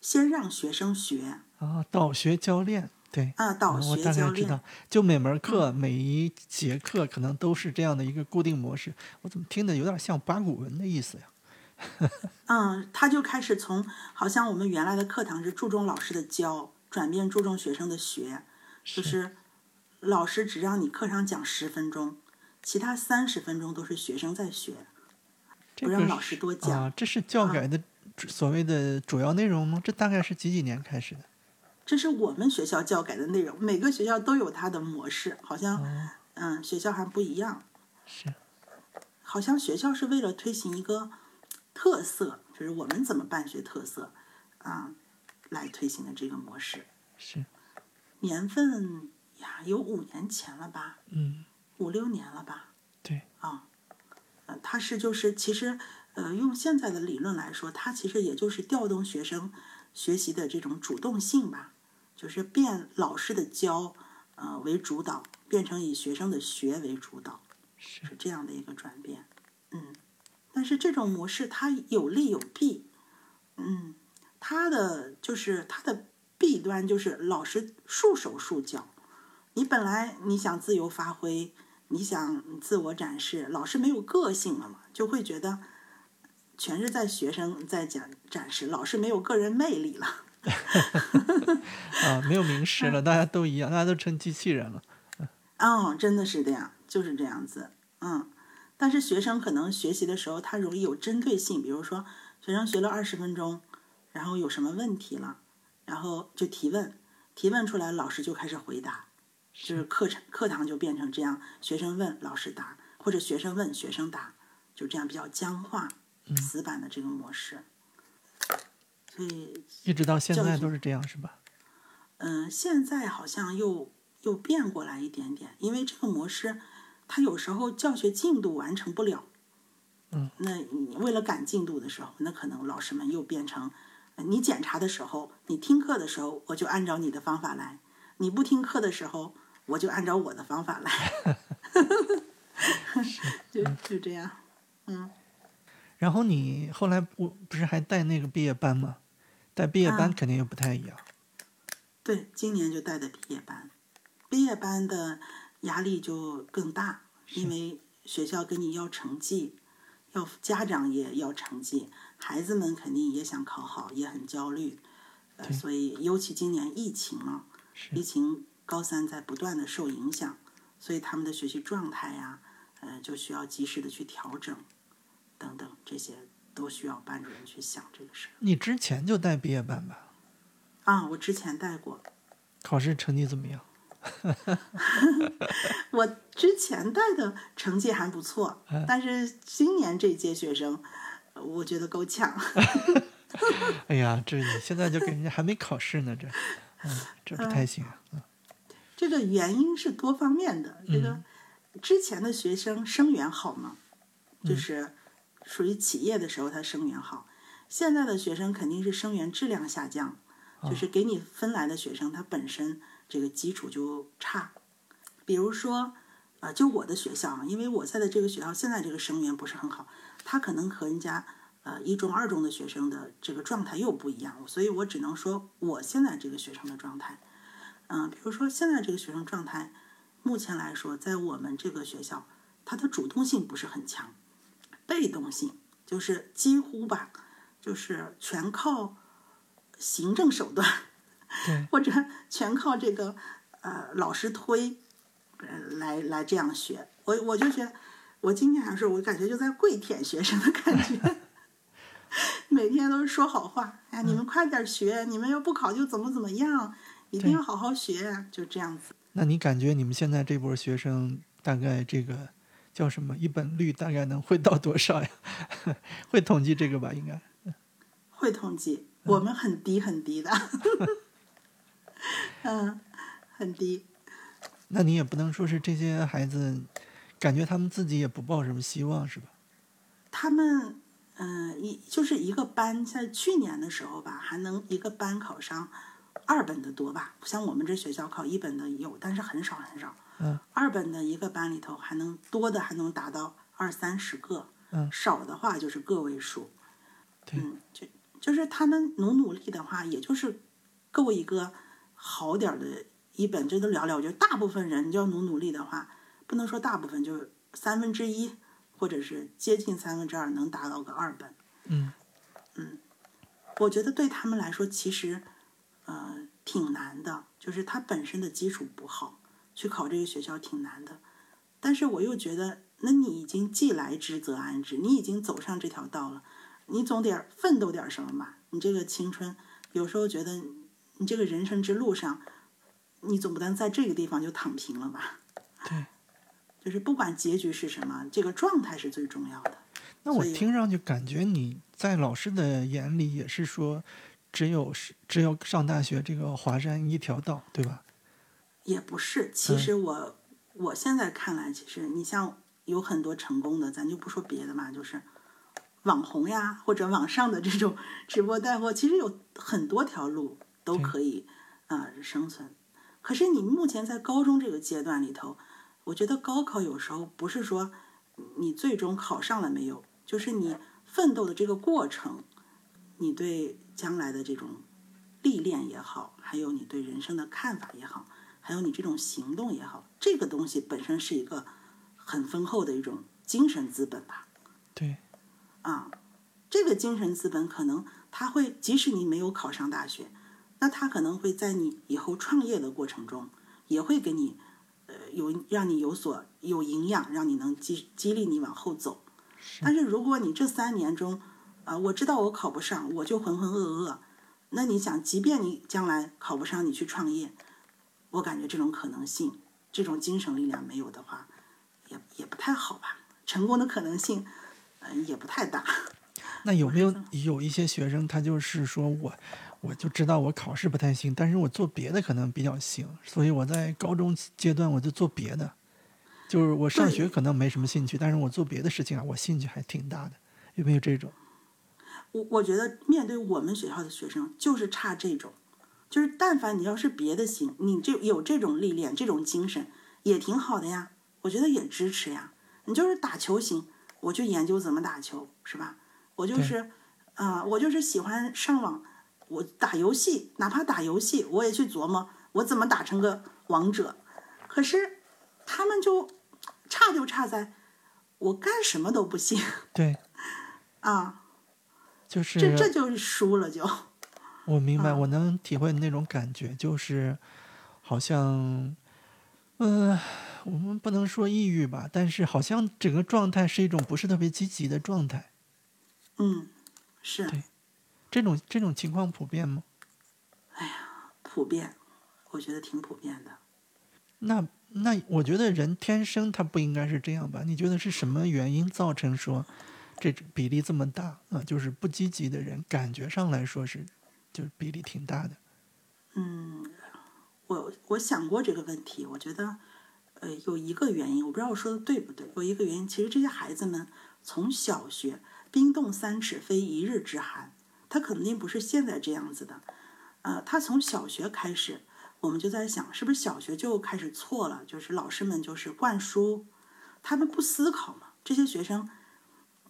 先让学生学啊，导学教练，对，啊，导学教练，就每门课每一节课可能都是这样的一个固定模式，我怎么听的有点像八股文的意思呀？嗯，他就开始从好像我们原来的课堂是注重老师的教，转变注重学生的学，就是老师只让你课上讲十分钟，其他三十分钟都是学生在学，不让老师多讲。啊，这是教改的所谓的主要内容吗？这大概是几几年开始的？这是我们学校教改的内容，每个学校都有它的模式，好像嗯学校还不一样。是，好像学校是为了推行一个。特色就是我们怎么办学特色，啊，来推行的这个模式是年份呀，有五年前了吧？嗯，五六年了吧？对啊，呃，它是就是其实呃，用现在的理论来说，它其实也就是调动学生学习的这种主动性吧，就是变老师的教呃为主导，变成以学生的学为主导，是这样的一个转变，嗯。但是这种模式它有利有弊，嗯，它的就是它的弊端就是老师束手束脚，你本来你想自由发挥，你想自我展示，老师没有个性了嘛，就会觉得全是在学生在讲展示，老师没有个人魅力了，啊，没有名师了，大家都一样，大家都成机器人了，嗯，真的是这样，就是这样子，嗯。但是学生可能学习的时候，他容易有针对性，比如说学生学了二十分钟，然后有什么问题了，然后就提问，提问出来，老师就开始回答，就是课程课堂就变成这样，学生问老师答，或者学生问学生答，就这样比较僵化、死板的这个模式。所以一直到现在都是这样，是吧？嗯，现在好像又又变过来一点点，因为这个模式。它有时候教学进度完成不了，嗯，那你为了赶进度的时候，那可能老师们又变成，你检查的时候，你听课的时候，我就按照你的方法来；你不听课的时候，我就按照我的方法来，就就这样，嗯。然后你后来不不是还带那个毕业班吗？带毕业班肯定又不太一样。对，今年就带的毕业班，毕业班的。压力就更大，因为学校跟你要成绩，要家长也要成绩，孩子们肯定也想考好，也很焦虑。呃，所以尤其今年疫情嘛，疫情高三在不断的受影响，所以他们的学习状态呀，呃，就需要及时的去调整，等等，这些都需要班主任去想这个事儿。你之前就带毕业班吧？啊，我之前带过。考试成绩怎么样？我之前带的成绩还不错，但是今年这届学生，我觉得够呛。哎呀，这你现在就给人家还没考试呢，这，嗯，这不太行。嗯，这个原因是多方面的。这个之前的学生生源好吗，就是属于企业的时候他生源好，现在的学生肯定是生源质量下降，就是给你分来的学生他本身。这个基础就差，比如说，啊，就我的学校啊，因为我在的这个学校现在这个生源不是很好，他可能和人家呃一中、二中的学生的这个状态又不一样，所以我只能说我现在这个学生的状态，嗯，比如说现在这个学生状态，目前来说，在我们这个学校，他的主动性不是很强，被动性就是几乎吧，就是全靠行政手段。或者全靠这个呃老师推，呃来来这样学，我我就觉得我今天还是我感觉就在跪舔学生的感觉，每天都是说好话，哎你们快点学，你们要不考就怎么怎么样，一定要好好学，就这样子。那你感觉你们现在这波学生大概这个叫什么一本率大概能会到多少呀？会统计这个吧？应该会统计，我们很低很低的。嗯，很低。那你也不能说是这些孩子，感觉他们自己也不抱什么希望，是吧？他们，嗯，一就是一个班，在去年的时候吧，还能一个班考上二本的多吧？像我们这学校考一本的有，但是很少很少。嗯。二本的一个班里头还能多的还能达到二三十个。嗯。少的话就是个位数。对。嗯，就就是他们努努力的话，也就是够一个。好点的一本，这都聊聊。我觉得大部分人要努努力的话，不能说大部分，就是三分之一，或者是接近三分之二，能达到个二本。嗯嗯，我觉得对他们来说，其实呃挺难的，就是他本身的基础不好，去考这个学校挺难的。但是我又觉得，那你已经既来之则安之，你已经走上这条道了，你总得奋斗点什么吧。你这个青春，有时候觉得。你这个人生之路上，你总不能在这个地方就躺平了吧？对，就是不管结局是什么，这个状态是最重要的。那我听上去感觉你在老师的眼里也是说，只有是只有上大学这个华山一条道，对吧？也不是，其实我我现在看来，其实你像有很多成功的，咱就不说别的嘛，就是网红呀，或者网上的这种 直播带货，其实有很多条路。都可以，啊，生存。可是你目前在高中这个阶段里头，我觉得高考有时候不是说你最终考上了没有，就是你奋斗的这个过程，你对将来的这种历练也好，还有你对人生的看法也好，还有你这种行动也好，这个东西本身是一个很丰厚的一种精神资本吧。对，啊，这个精神资本可能他会，即使你没有考上大学。那他可能会在你以后创业的过程中，也会给你，呃，有让你有所有营养，让你能激激励你往后走。但是如果你这三年中，啊，我知道我考不上，我就浑浑噩噩，那你想，即便你将来考不上，你去创业，我感觉这种可能性，这种精神力量没有的话，也也不太好吧？成功的可能性，嗯，也不太大。那有没有有一些学生，他就是说我。我就知道我考试不太行，但是我做别的可能比较行，所以我在高中阶段我就做别的，就是我上学可能没什么兴趣，但是我做别的事情啊，我兴趣还挺大的，有没有这种？我我觉得面对我们学校的学生就是差这种，就是但凡你要是别的行，你就有这种历练、这种精神也挺好的呀，我觉得也支持呀。你就是打球行，我就研究怎么打球，是吧？我就是，啊，我就是喜欢上网。我打游戏，哪怕打游戏，我也去琢磨我怎么打成个王者。可是他们就差就差在，我干什么都不行。对，啊，就是这这就是输了就。我明白，我能体会那种感觉，就是好像，嗯，我们不能说抑郁吧，但是好像整个状态是一种不是特别积极的状态。嗯，是。对。这种这种情况普遍吗？哎呀。普遍，我觉得挺普遍的。那那我觉得人天生他不应该是这样吧？你觉得是什么原因造成说这比例这么大啊？就是不积极的人，感觉上来说是就是比例挺大的。嗯，我我想过这个问题，我觉得呃有一个原因，我不知道我说的对不对。有一个原因，其实这些孩子们从小学冰冻三尺非一日之寒，他肯定不是现在这样子的。呃，他从小学开始。我们就在想，是不是小学就开始错了？就是老师们就是灌输，他们不思考嘛。这些学生，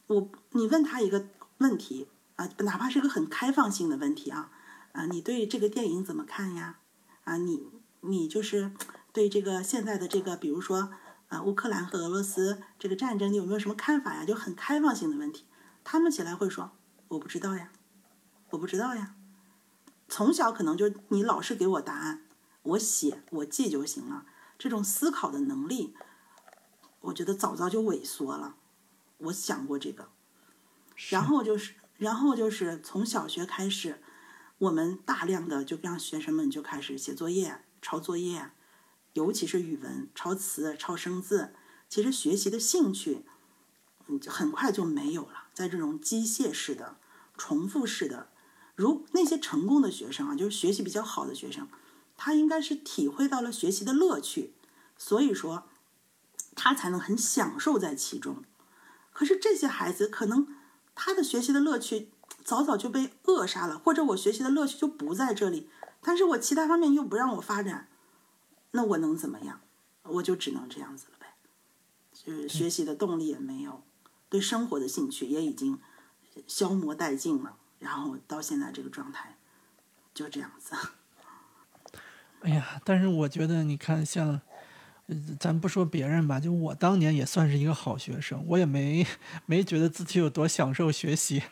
我你问他一个问题啊，哪怕是个很开放性的问题啊，啊，你对这个电影怎么看呀？啊，你你就是对这个现在的这个，比如说啊，乌克兰和俄罗斯这个战争，你有没有什么看法呀？就很开放性的问题，他们起来会说我不知道呀，我不知道呀。从小可能就你老是给我答案。我写我记就行了，这种思考的能力，我觉得早早就萎缩了。我想过这个，然后就是，然后就是从小学开始，我们大量的就让学生们就开始写作业、抄作业，尤其是语文抄词、抄生字。其实学习的兴趣，嗯，就很快就没有了。在这种机械式的、重复式的，如那些成功的学生啊，就是学习比较好的学生。他应该是体会到了学习的乐趣，所以说他才能很享受在其中。可是这些孩子可能他的学习的乐趣早早就被扼杀了，或者我学习的乐趣就不在这里，但是我其他方面又不让我发展，那我能怎么样？我就只能这样子了呗，就是学习的动力也没有，对生活的兴趣也已经消磨殆尽了，然后到现在这个状态，就这样子。哎呀，但是我觉得，你看，像，咱不说别人吧，就我当年也算是一个好学生，我也没没觉得自己有多享受学习。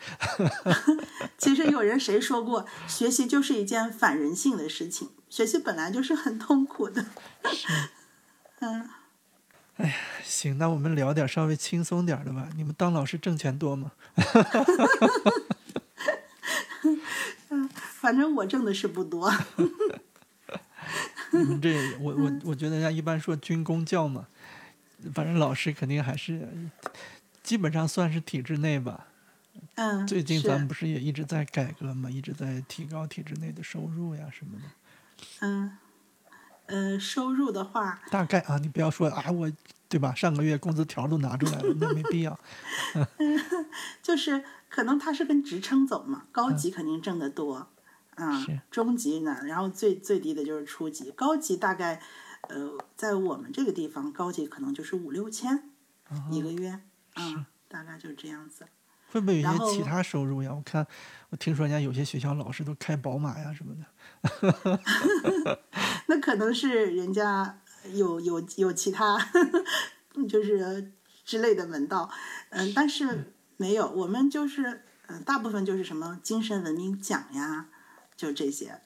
其实有人谁说过，学习就是一件反人性的事情，学习本来就是很痛苦的。嗯。哎呀，行，那我们聊点稍微轻松点的吧。你们当老师挣钱多吗？嗯，反正我挣的是不多。这 我我我觉得人家一般说军工教嘛，反正老师肯定还是基本上算是体制内吧。嗯，最近咱们不是也一直在改革嘛，一直在提高体制内的收入呀什么的。嗯，呃，收入的话，大概啊，你不要说啊，我对吧？上个月工资条都拿出来了，那没必要。就是可能他是跟职称走嘛，高级肯定挣得多。啊，中级呢，然后最最低的就是初级，高级大概，呃，在我们这个地方，高级可能就是五六千一个月，啊，大概就是这样子。会不会有一些其他收入呀？我看，我听说人家有些学校老师都开宝马呀什么的。那可能是人家有有有其他，就是之类的门道，嗯，但是没有，我们就是，嗯，大部分就是什么精神文明奖呀。就这些，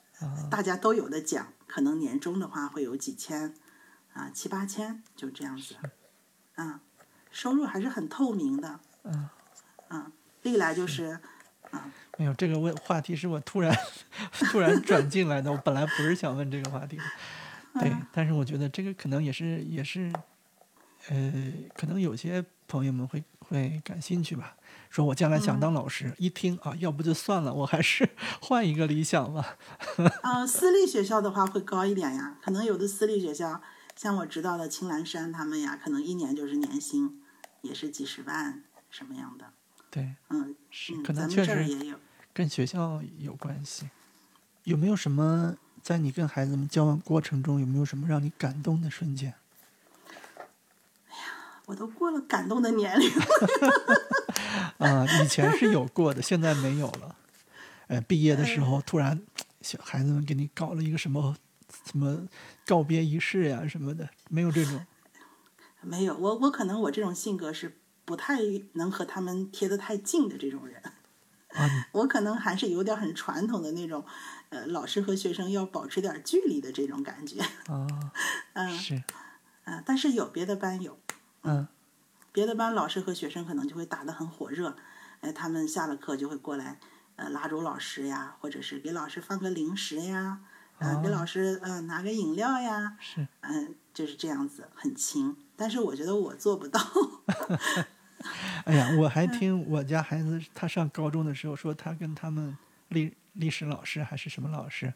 大家都有的奖，可能年终的话会有几千，啊七八千，就这样子，啊，收入还是很透明的，嗯，嗯，历来就是，啊，没有这个问话题是我突然 突然转进来的，我本来不是想问这个话题，对，但是我觉得这个可能也是也是，呃，可能有些朋友们会会感兴趣吧。说我将来想当老师，一听啊，要不就算了，我还是 换一个理想吧。嗯，私立学校的话会高一点呀，可能有的私立学校，像我知道的青蓝山他们呀，可能一年就是年薪也是几十万什么样的。对，嗯，是，可能确实也有跟学校有关系。有没有什么在你跟孩子们交往过程中，有没有什么让你感动的瞬间？我都过了感动的年龄。啊，以前是有过的，现在没有了。呃，毕业的时候突然，小孩子们给你搞了一个什么什么告别仪式呀什么的，没有这种。没有，我我可能我这种性格是不太能和他们贴得太近的这种人。啊。我可能还是有点很传统的那种，呃，老师和学生要保持点距离的这种感觉。啊。嗯。是。嗯，但是有别的班有。嗯。别的班老师和学生可能就会打得很火热，哎，他们下了课就会过来，呃，拉住老师呀，或者是给老师放个零食呀，啊，给老师嗯拿个饮料呀，是，嗯，就是这样子，很亲。但是我觉得我做不到。哎呀，我还听我家孩子他上高中的时候说，他跟他们历历史老师还是什么老师，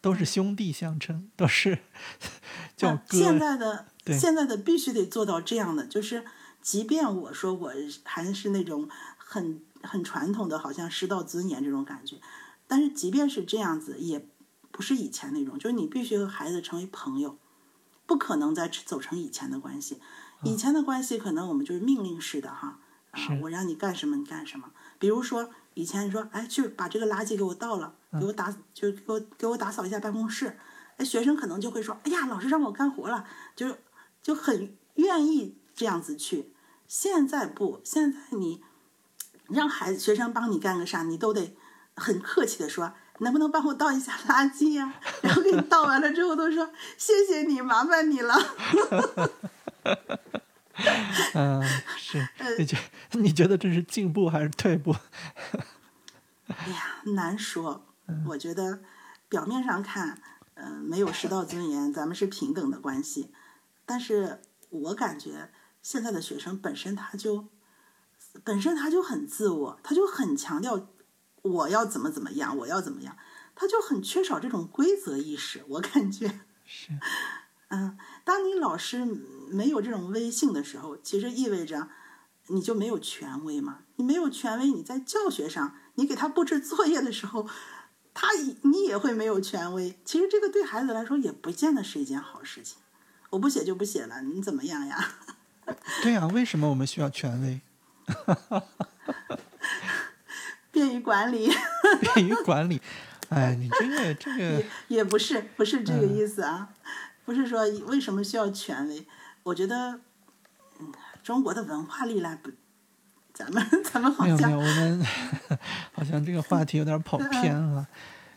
都是兄弟相称，都是 叫哥。现在的现在的必须得做到这样的，就是即便我说我还是那种很很传统的，好像师道尊严这种感觉，但是即便是这样子，也不是以前那种，就是你必须和孩子成为朋友，不可能再走成以前的关系。以前的关系可能我们就是命令式的哈，啊，我让你干什么你干什么。比如说以前你说，哎，去把这个垃圾给我倒了，给我打，就给我给我打扫一下办公室。哎，学生可能就会说，哎呀，老师让我干活了，就就很愿意这样子去。现在不，现在你让孩子学生帮你干个啥，你都得很客气的说，能不能帮我倒一下垃圾呀？然后给你倒完了之后，都说谢谢你，麻烦你了。嗯，是，你觉你觉得这是进步还是退步？哎呀，难说。我觉得表面上看，嗯，没有师道尊严，咱们是平等的关系。但是我感觉现在的学生本身他就本身他就很自我，他就很强调我要怎么怎么样，我要怎么样，他就很缺少这种规则意识。我感觉 是。嗯，当你老师没有这种威信的时候，其实意味着你就没有权威嘛。你没有权威，你在教学上，你给他布置作业的时候，他你也会没有权威。其实这个对孩子来说也不见得是一件好事情。我不写就不写了，你怎么样呀？对呀，为什么我们需要权威？便于管理。便于管理。哎，你这个这个也也不是不是这个意思啊。不是说为什么需要权威？我觉得，嗯，中国的文化历来不，咱们咱们好像没有没有，我们好像这个话题有点跑偏了。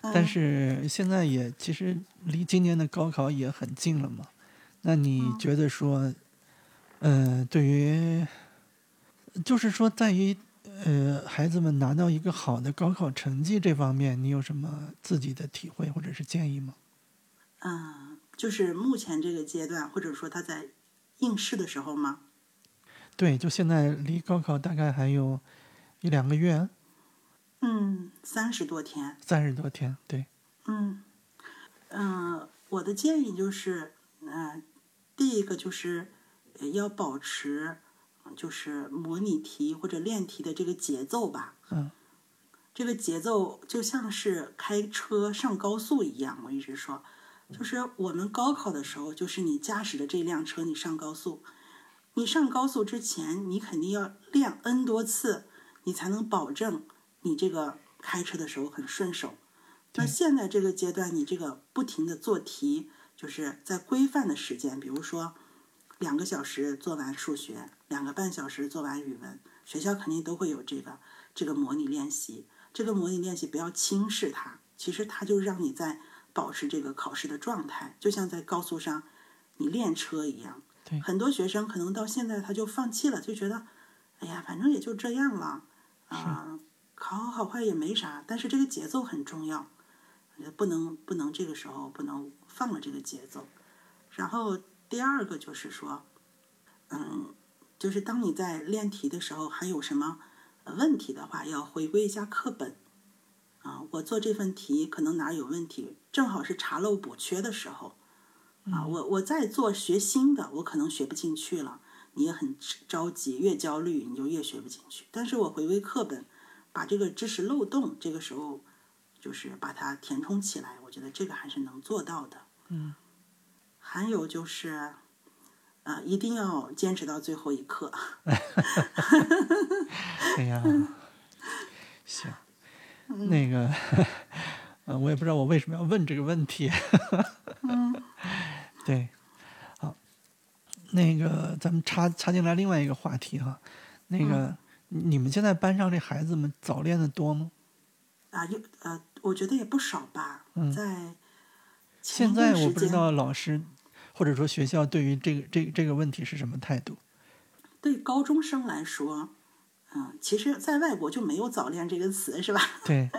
但是现在也其实离今年的高考也很近了嘛。那你觉得说，呃，对于，就是说在于呃孩子们拿到一个好的高考成绩这方面，你有什么自己的体会或者是建议吗？嗯。就是目前这个阶段，或者说他在应试的时候吗？对，就现在离高考大概还有一两个月。嗯，三十多天。三十多天，对。嗯嗯，我的建议就是，嗯，第一个就是要保持，就是模拟题或者练题的这个节奏吧。嗯。这个节奏就像是开车上高速一样，我一直说。就是我们高考的时候，就是你驾驶的这辆车，你上高速，你上高速之前，你肯定要练 N 多次，你才能保证你这个开车的时候很顺手。那现在这个阶段，你这个不停的做题，就是在规范的时间，比如说两个小时做完数学，两个半小时做完语文，学校肯定都会有这个这个模拟练习。这个模拟练习不要轻视它，其实它就让你在。保持这个考试的状态，就像在高速上你练车一样。对，很多学生可能到现在他就放弃了，就觉得，哎呀，反正也就这样了，啊，考好坏也没啥。但是这个节奏很重要，不能不能这个时候不能放了这个节奏。然后第二个就是说，嗯，就是当你在练题的时候，还有什么问题的话，要回归一下课本。啊，我做这份题可能哪有问题，正好是查漏补缺的时候，啊，我我在做学新的，我可能学不进去了，你也很着急，越焦虑你就越学不进去。但是我回归课本，把这个知识漏洞，这个时候就是把它填充起来，我觉得这个还是能做到的。嗯，还有就是，啊，一定要坚持到最后一刻。哎呀，行。那个，呃，我也不知道我为什么要问这个问题。嗯，对，好，那个咱们插插进来另外一个话题哈，那个你们现在班上这孩子们早恋的多吗？啊，有呃，我觉得也不少吧。嗯，在现在我不知道老师或者说学校对于这个这这个问题是什么态度。对高中生来说。嗯，其实，在外国就没有早恋这个词，是吧？对。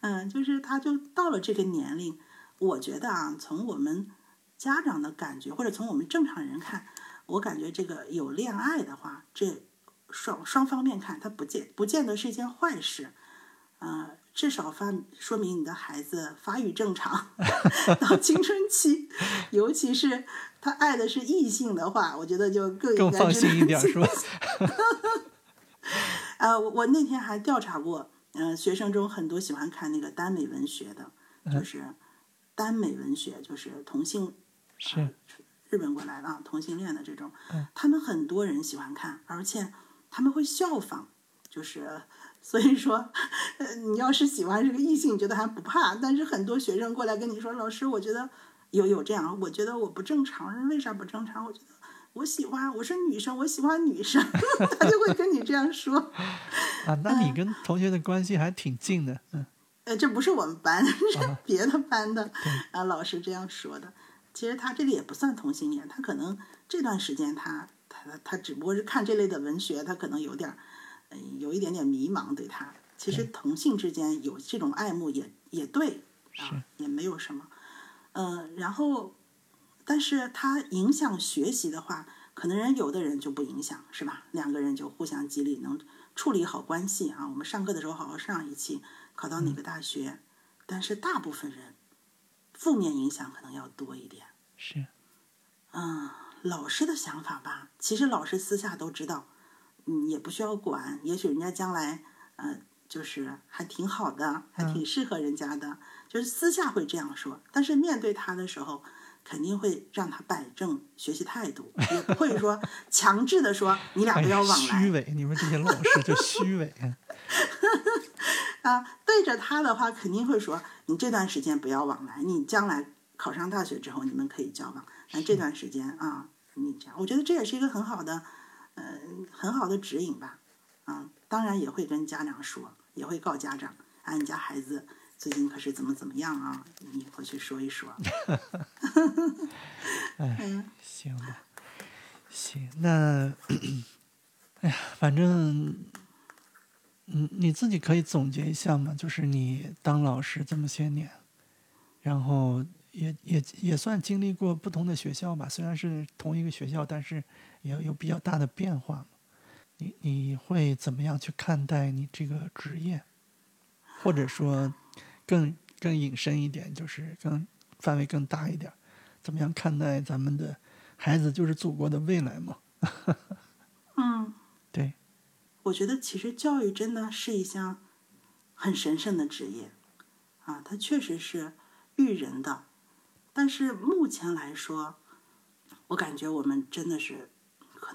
嗯，就是他就到了这个年龄，我觉得啊，从我们家长的感觉，或者从我们正常人看，我感觉这个有恋爱的话，这双双方面看，它不见不见得是一件坏事，呃，至少发说明你的孩子发育正常，到青春期，尤其是他爱的是异性的话，我觉得就更更放心一点，是吧？呃，我我那天还调查过，嗯，学生中很多喜欢看那个耽美文学的，就是耽美文学，就是同性是日本过来的啊，同性恋的这种，他们很多人喜欢看，而且他们会效仿，就是所以说，你要是喜欢这个异性，觉得还不怕，但是很多学生过来跟你说，老师，我觉得有有这样，我觉得我不正常，为啥不正常？我觉得。我喜欢，我是女生，我喜欢女生，他就会跟你这样说。啊，那你跟同学的关系还挺近的，嗯。呃，这不是我们班，是别的班的啊，老师这样说的。其实他这个也不算同性恋，他可能这段时间他他他只不过是看这类的文学，他可能有点嗯，有一点点迷茫对他。其实同性之间有这种爱慕也也对啊，也没有什么。嗯，然后。但是他影响学习的话，可能人有的人就不影响，是吧？两个人就互相激励，能处理好关系啊。我们上课的时候好好上一期，考到哪个大学？但是大部分人，负面影响可能要多一点。是，嗯，老师的想法吧，其实老师私下都知道，嗯，也不需要管。也许人家将来，呃，就是还挺好的，还挺适合人家的，就是私下会这样说。但是面对他的时候。肯定会让他摆正学习态度，也不会说 强制的说你俩不要往来。虚伪，你们这些老师就虚伪啊！对着他的话，肯定会说你这段时间不要往来，你将来考上大学之后你们可以交往，但这段时间啊，你这样，我觉得这也是一个很好的，嗯，很好的指引吧。啊，当然也会跟家长说，也会告家长，啊，你家孩子。最近可是怎么怎么样啊？你回去说一说。哎，行吧，行，那，哎呀，反正，嗯，你自己可以总结一下嘛，就是你当老师这么些年，然后也也也算经历过不同的学校吧，虽然是同一个学校，但是也有比较大的变化。你你会怎么样去看待你这个职业，或者说？更更隐身一点，就是更范围更大一点，怎么样看待咱们的孩子就是祖国的未来嘛？嗯，对，我觉得其实教育真的是一项很神圣的职业啊，它确实是育人的，但是目前来说，我感觉我们真的是可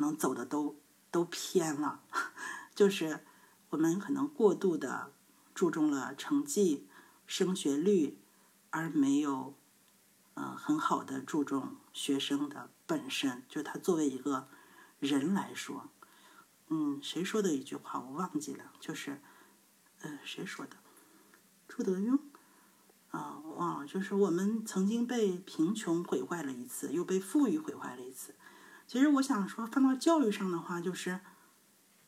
能走的都都偏了，就是我们可能过度的注重了成绩。升学率，而没有，呃，很好的注重学生的本身，就他作为一个人来说，嗯，谁说的一句话我忘记了，就是，呃，谁说的？朱德庸，啊，忘了，就是我们曾经被贫穷毁坏了一次，又被富裕毁坏了一次。其实我想说，放到教育上的话，就是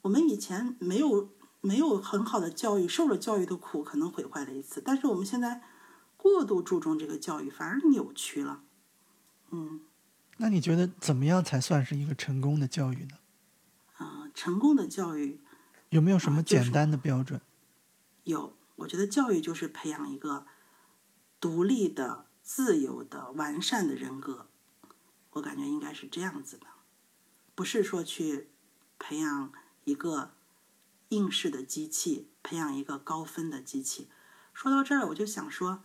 我们以前没有。没有很好的教育，受了教育的苦，可能毁坏了一次。但是我们现在过度注重这个教育，反而扭曲了。嗯，那你觉得怎么样才算是一个成功的教育呢？啊，成功的教育有没有什么简单的标准？有，我觉得教育就是培养一个独立的、自由的、完善的人格。我感觉应该是这样子的，不是说去培养一个。应试的机器，培养一个高分的机器。说到这儿，我就想说，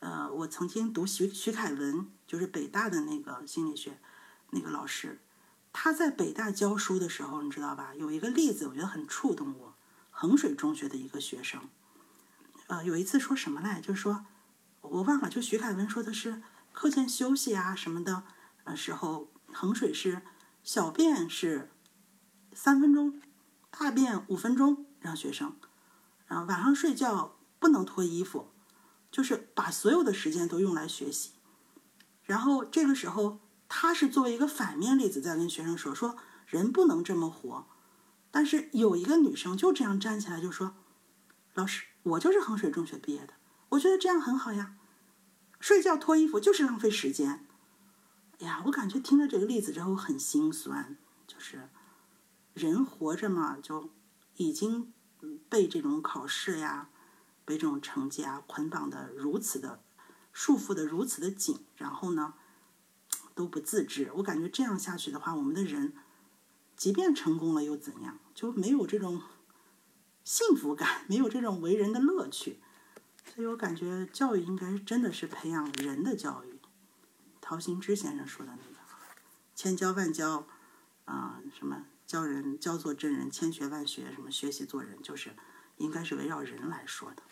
呃，我曾经读徐徐凯文，就是北大的那个心理学那个老师，他在北大教书的时候，你知道吧？有一个例子，我觉得很触动我。衡水中学的一个学生，呃，有一次说什么来，就是说我忘了，就徐凯文说的是课间休息啊什么的，时候衡水是小便是三分钟。大便五分钟让学生，然后晚上睡觉不能脱衣服，就是把所有的时间都用来学习。然后这个时候，他是作为一个反面例子在跟学生说：说人不能这么活。但是有一个女生就这样站起来就说：“老师，我就是衡水中学毕业的，我觉得这样很好呀。”睡觉脱衣服就是浪费时间。呀，我感觉听了这个例子之后很心酸，就是人活着嘛，就已经被这种考试呀、被这种成绩啊捆绑的如此的束缚的如此的紧，然后呢都不自知。我感觉这样下去的话，我们的人即便成功了又怎样？就没有这种幸福感，没有这种为人的乐趣。所以我感觉教育应该真的是培养人的教育。陶行知先生说的那个“千教万教”，啊，什么教人教做真人，千学万学，什么学习做人，就是应该是围绕人来说的。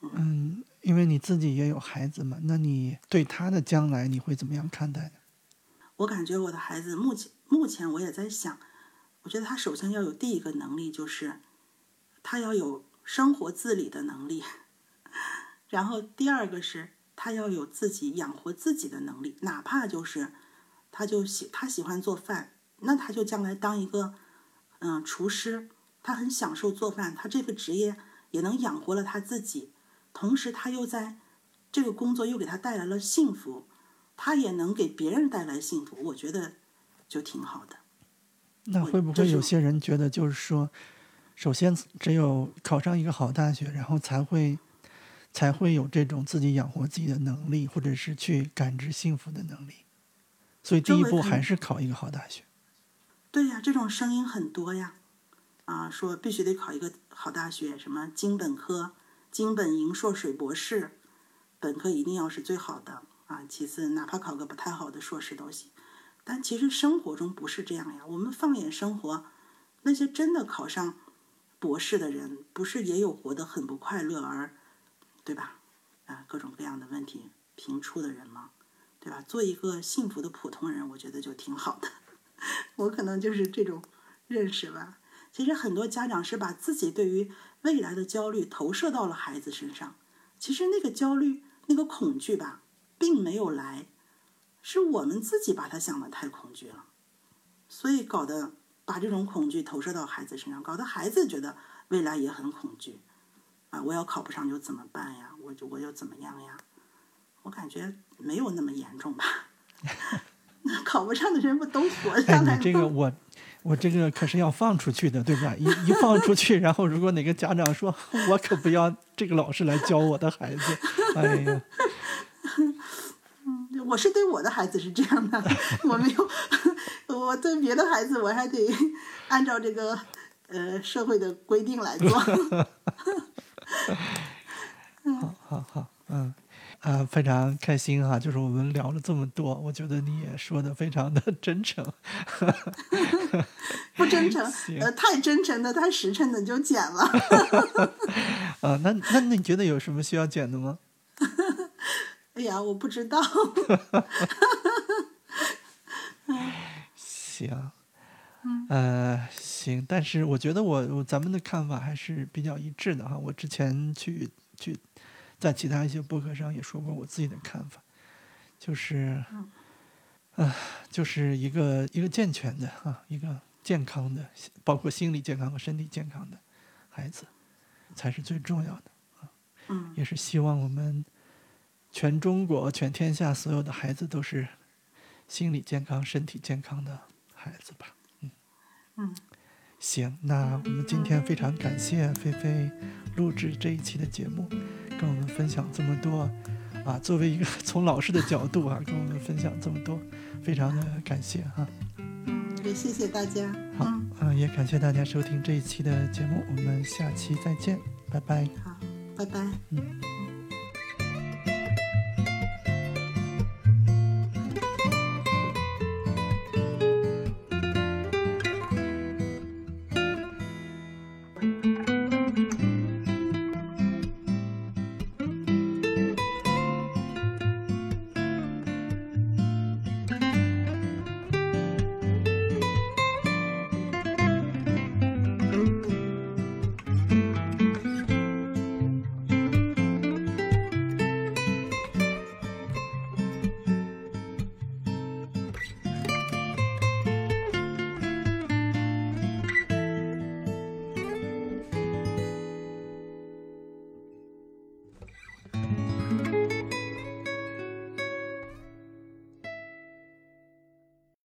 嗯，因为你自己也有孩子嘛，那你对他的将来你会怎么样看待呢？我感觉我的孩子目前目前我也在想，我觉得他首先要有第一个能力，就是他要有生活自理的能力，然后第二个是。他要有自己养活自己的能力，哪怕就是，他就喜他喜欢做饭，那他就将来当一个，嗯，厨师，他很享受做饭，他这个职业也能养活了他自己，同时他又在这个工作又给他带来了幸福，他也能给别人带来幸福，我觉得就挺好的。那会不会有些人觉得，就是说，首先只有考上一个好大学，然后才会。才会有这种自己养活自己的能力，或者是去感知幸福的能力。所以第一步还是考一个好大学。对呀，这种声音很多呀，啊，说必须得考一个好大学，什么经本科、经本营硕水博士，本科一定要是最好的啊，其次哪怕考个不太好的硕士都行。但其实生活中不是这样呀，我们放眼生活，那些真的考上博士的人，不是也有活得很不快乐而。对吧？啊，各种各样的问题频出的人嘛，对吧？做一个幸福的普通人，我觉得就挺好的。我可能就是这种认识吧。其实很多家长是把自己对于未来的焦虑投射到了孩子身上。其实那个焦虑、那个恐惧吧，并没有来，是我们自己把他想的太恐惧了，所以搞得把这种恐惧投射到孩子身上，搞得孩子觉得未来也很恐惧。啊！我要考不上就怎么办呀？我就我又怎么样呀？我感觉没有那么严重吧。考不上的人不都活下来了？你这个我我这个可是要放出去的，对吧？一一放出去，然后如果哪个家长说我可不要这个老师来教我的孩子，哎呀。嗯，我是对我的孩子是这样的，我没有，我对别的孩子我还得按照这个呃社会的规定来做。好好好，嗯，啊，非常开心哈，就是我们聊了这么多，我觉得你也说的非常的真诚，不真诚，呃，太真诚的、太实诚的就剪了。啊，那那你觉得有什么需要剪的吗？哎呀，我不知道。行。呃，行，但是我觉得我我咱们的看法还是比较一致的哈。我之前去去在其他一些博客上也说过我自己的看法，就是，啊，就是一个一个健全的哈，一个健康的，包括心理健康和身体健康的孩子，才是最重要的啊。嗯，也是希望我们全中国、全天下所有的孩子都是心理健康、身体健康的孩子吧。嗯，行，那我们今天非常感谢菲菲录制这一期的节目，跟我们分享这么多啊。作为一个 从老师的角度啊，跟我们分享这么多，非常的感谢哈。嗯，也谢谢大家。好，嗯，也感谢大家收听这一期的节目，我们下期再见，拜拜。好，拜拜。嗯。